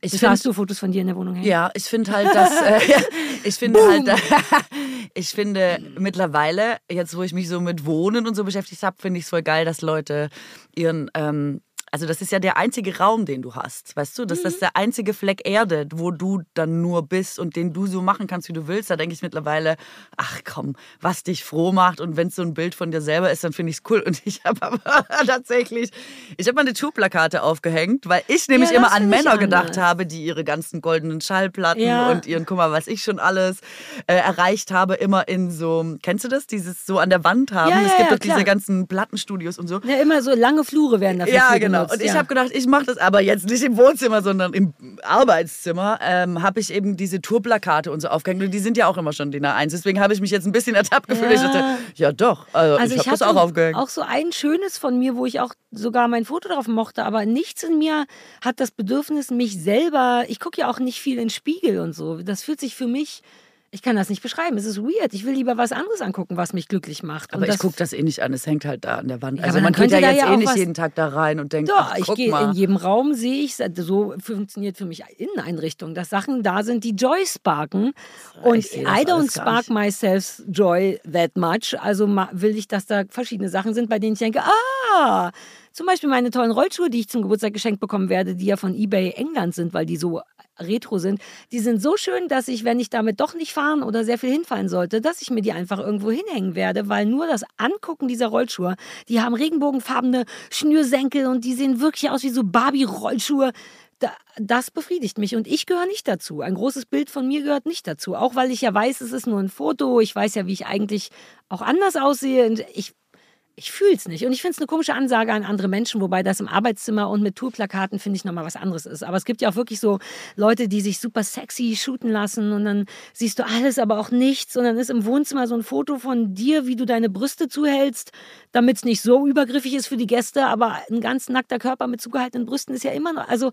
Ich find- hast du Fotos von dir in der Wohnung hängen? Ja, ich finde halt, dass äh, (laughs) ich finde halt, (laughs) ich finde mittlerweile jetzt, wo ich mich so mit Wohnen und so beschäftigt habe, finde ich es voll geil, dass Leute ihren ähm, also das ist ja der einzige Raum, den du hast, weißt du? Das, das ist der einzige Fleck Erde, wo du dann nur bist und den du so machen kannst, wie du willst. Da denke ich mittlerweile, ach komm, was dich froh macht und wenn es so ein Bild von dir selber ist, dann finde ich es cool. Und ich habe aber (laughs) tatsächlich, ich habe mal eine Tourplakate aufgehängt, weil ich nämlich das immer an Männer gedacht anders. habe, die ihre ganzen goldenen Schallplatten Ja. und ihren, guck mal, was ich schon alles äh, erreicht habe, immer in so, kennst du das? Dieses so an der Wand haben. Ja, es ja, gibt ja, doch diese ganzen Plattenstudios und so. Ja, immer so lange Flure werden dafür Ja, viel genau. Und ich ja. habe gedacht, ich mache das aber jetzt nicht im Wohnzimmer, sondern im Arbeitszimmer. Ähm, habe ich eben diese Tourplakate und so aufgehängt. Und die sind ja auch immer schon DIN A1. Deswegen habe ich mich jetzt ein bisschen ertappt gefühlt. Ich Ja. dachte, ja doch, also, Also ich ich, habe das auch aufgehängt. auch so ein schönes von mir, wo ich auch sogar mein Foto drauf mochte, aber nichts in mir hat das Bedürfnis, mich selber, ich gucke ja auch nicht viel in den Spiegel und so. Das fühlt sich für mich, ich kann das nicht beschreiben, es ist weird. Ich will lieber was anderes angucken, was mich glücklich macht. aber Und ich das- gucke das eh nicht an. Es hängt halt da an der Wand. Ja, also man geht ja jetzt ja eh nicht jeden Tag da rein und denkt, Doch, ach, ich gehe in jedem Raum, sehe ich, so funktioniert für mich Inneneinrichtung, dass Sachen da sind, die Joy sparken. Und I don't spark myself joy that much. Also will ich, dass da verschiedene Sachen sind, bei denen ich denke, ah, zum Beispiel meine tollen Rollschuhe, die ich zum Geburtstag geschenkt bekommen werde, die ja von eBay England sind, weil die so retro sind, die sind so schön, dass ich, wenn ich damit doch nicht fahren oder sehr viel hinfallen sollte, dass ich mir die einfach irgendwo hinhängen werde, weil nur das Angucken dieser Rollschuhe, die haben regenbogenfarbene Schnürsenkel und die sehen wirklich aus wie so Barbie-Rollschuhe. Da, das befriedigt mich und ich gehöre nicht dazu. Ein großes Bild von mir gehört nicht dazu. Auch weil ich ja weiß, es ist nur ein Foto. Ich weiß ja, wie ich eigentlich auch anders aussehe. Und ich ich fühle es nicht. Und ich finde es eine komische Ansage an andere Menschen, wobei das im Arbeitszimmer und mit Tourplakaten, finde ich, nochmal was anderes ist. Aber es gibt ja auch wirklich so Leute, die sich super sexy shooten lassen und dann siehst du alles, aber auch nichts. Und dann ist im Wohnzimmer so ein Foto von dir, wie du deine Brüste zuhältst, damit es nicht so übergriffig ist für die Gäste. Aber ein ganz nackter Körper mit zugehaltenen Brüsten ist ja immer noch. Also,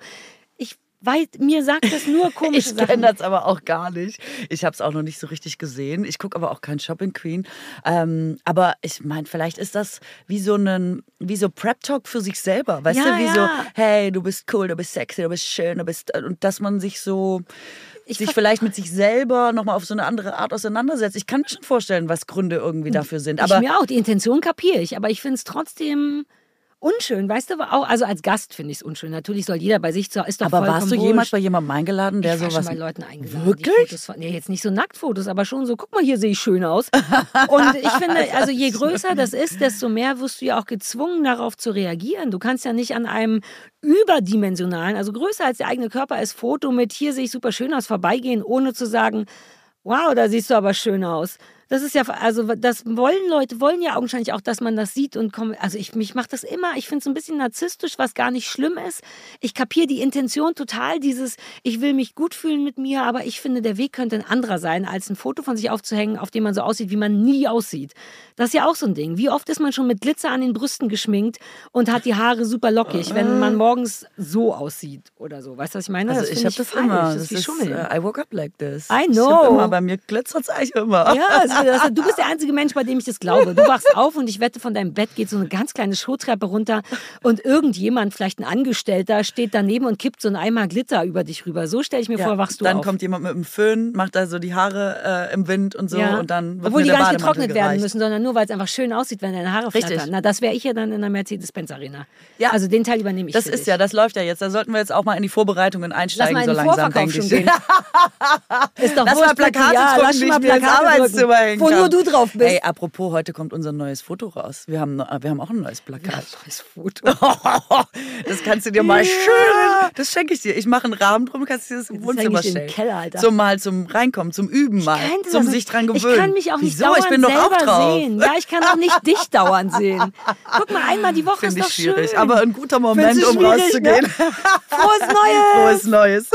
ich weiß, mir sagt das nur (laughs) komische Ich Sachen. kenne das aber auch gar nicht. Ich habe es auch noch nicht so richtig gesehen. Ich gucke aber auch kein Shopping Queen. Ähm, aber ich meine, vielleicht ist das wie so ein wie so Prep Talk für sich selber. Weißt Ja, du, wie ja. so, hey, du bist cool, du bist sexy, du bist schön, du bist und dass man sich so Ich sich vielleicht mit sich selber nochmal auf so eine andere Art auseinandersetzt. Ich kann mir schon vorstellen, was Gründe irgendwie dafür sind. Aber ich mir auch, die Intention kapiere ich, aber ich finde es trotzdem unschön, weißt du, auch, also als Gast finde ich es unschön. Natürlich soll jeder bei sich zu ist doch aber warst du jemals bei jemandem eingeladen, der ich war sowas schon bei Leuten eingeladen. Wirklich? Von, nee, jetzt nicht so Nacktfotos, aber schon so, guck mal, hier sehe ich schön aus. Und ich finde, (laughs) also je größer das ist, desto mehr wirst du ja auch gezwungen, darauf zu reagieren. Du kannst ja nicht an einem überdimensionalen, also größer als der eigene Körper ist, Foto mit, hier sehe ich super schön aus, vorbeigehen, ohne zu sagen, wow, da siehst du aber schön aus. Das ist ja, also das wollen Leute, wollen ja augenscheinlich auch, dass man das sieht und kommt. Also ich, mich macht das immer, ich finde es ein bisschen narzisstisch, was gar nicht schlimm ist. Ich kapiere die Intention total, dieses, ich will mich gut fühlen mit mir, aber ich finde, der Weg könnte ein anderer sein, als ein Foto von sich aufzuhängen, auf dem man so aussieht, wie man nie aussieht. Das ist ja auch so ein Ding. Wie oft ist man schon mit Glitzer an den Brüsten geschminkt und hat die Haare super lockig, wenn man morgens so aussieht oder so. Weißt du, was ich meine? Also das ich habe das falsch. immer. Das Das ist wie ist, Schummeln. äh, I woke up like this. I Ich know. hab immer, bei mir glitzert es eigentlich immer. Ja, also, (laughs) also, du bist der einzige Mensch, bei dem ich das glaube. Du wachst auf und ich wette, von deinem Bett geht so eine ganz kleine Showtreppe runter und irgendjemand, vielleicht ein Angestellter, steht daneben und kippt so einen Eimer Glitter über dich rüber. So stelle ich mir Ja, vor, wachst du dann auf. kommt jemand mit einem Föhn, macht da so die Haare äh, im Wind und so ja. und dann wird Obwohl die gar nicht getrocknet werden gereicht. müssen, sondern nur, weil es einfach schön aussieht, wenn deine Haare Richtig. flattern. Na, das wäre ich ja dann in der Mercedes-Benz-Arena. Ja. Also den Teil übernehme ich Das ist dich. ja, das läuft ja jetzt. Da sollten wir jetzt auch mal in die Vorbereitungen Lass einsteigen, mal in so langsam, denke ich. (laughs) Ist doch Lass mal Plakate ja, drucken, lass mal Plakate Arbeitszimmer drücken, hängen Wo nur du drauf bist. Ey, apropos, heute kommt unser neues Foto raus. Wir haben, wir haben auch ein neues Plakat. Neues Foto. (laughs) Das kannst du dir mal Ja. schön. Das schenke ich dir. Ich mache einen Rahmen drum, kannst du dir das im Das Wohnzimmer stellen. Keller, Alter. Zum mal zum Reinkommen, zum Üben mal, zum sich dran gewöhnen. Ich kann mich auch nicht Wieso? dauernd ich bin doch selber auch drauf. sehen. Ja, ich kann auch nicht (laughs) dich dauernd sehen. Guck mal, einmal die Woche Finde ist doch schwierig. schön. Aber ein guter Moment, um schwierig, rauszugehen. Ne? Frohes (laughs) Neues! Frohes Neues.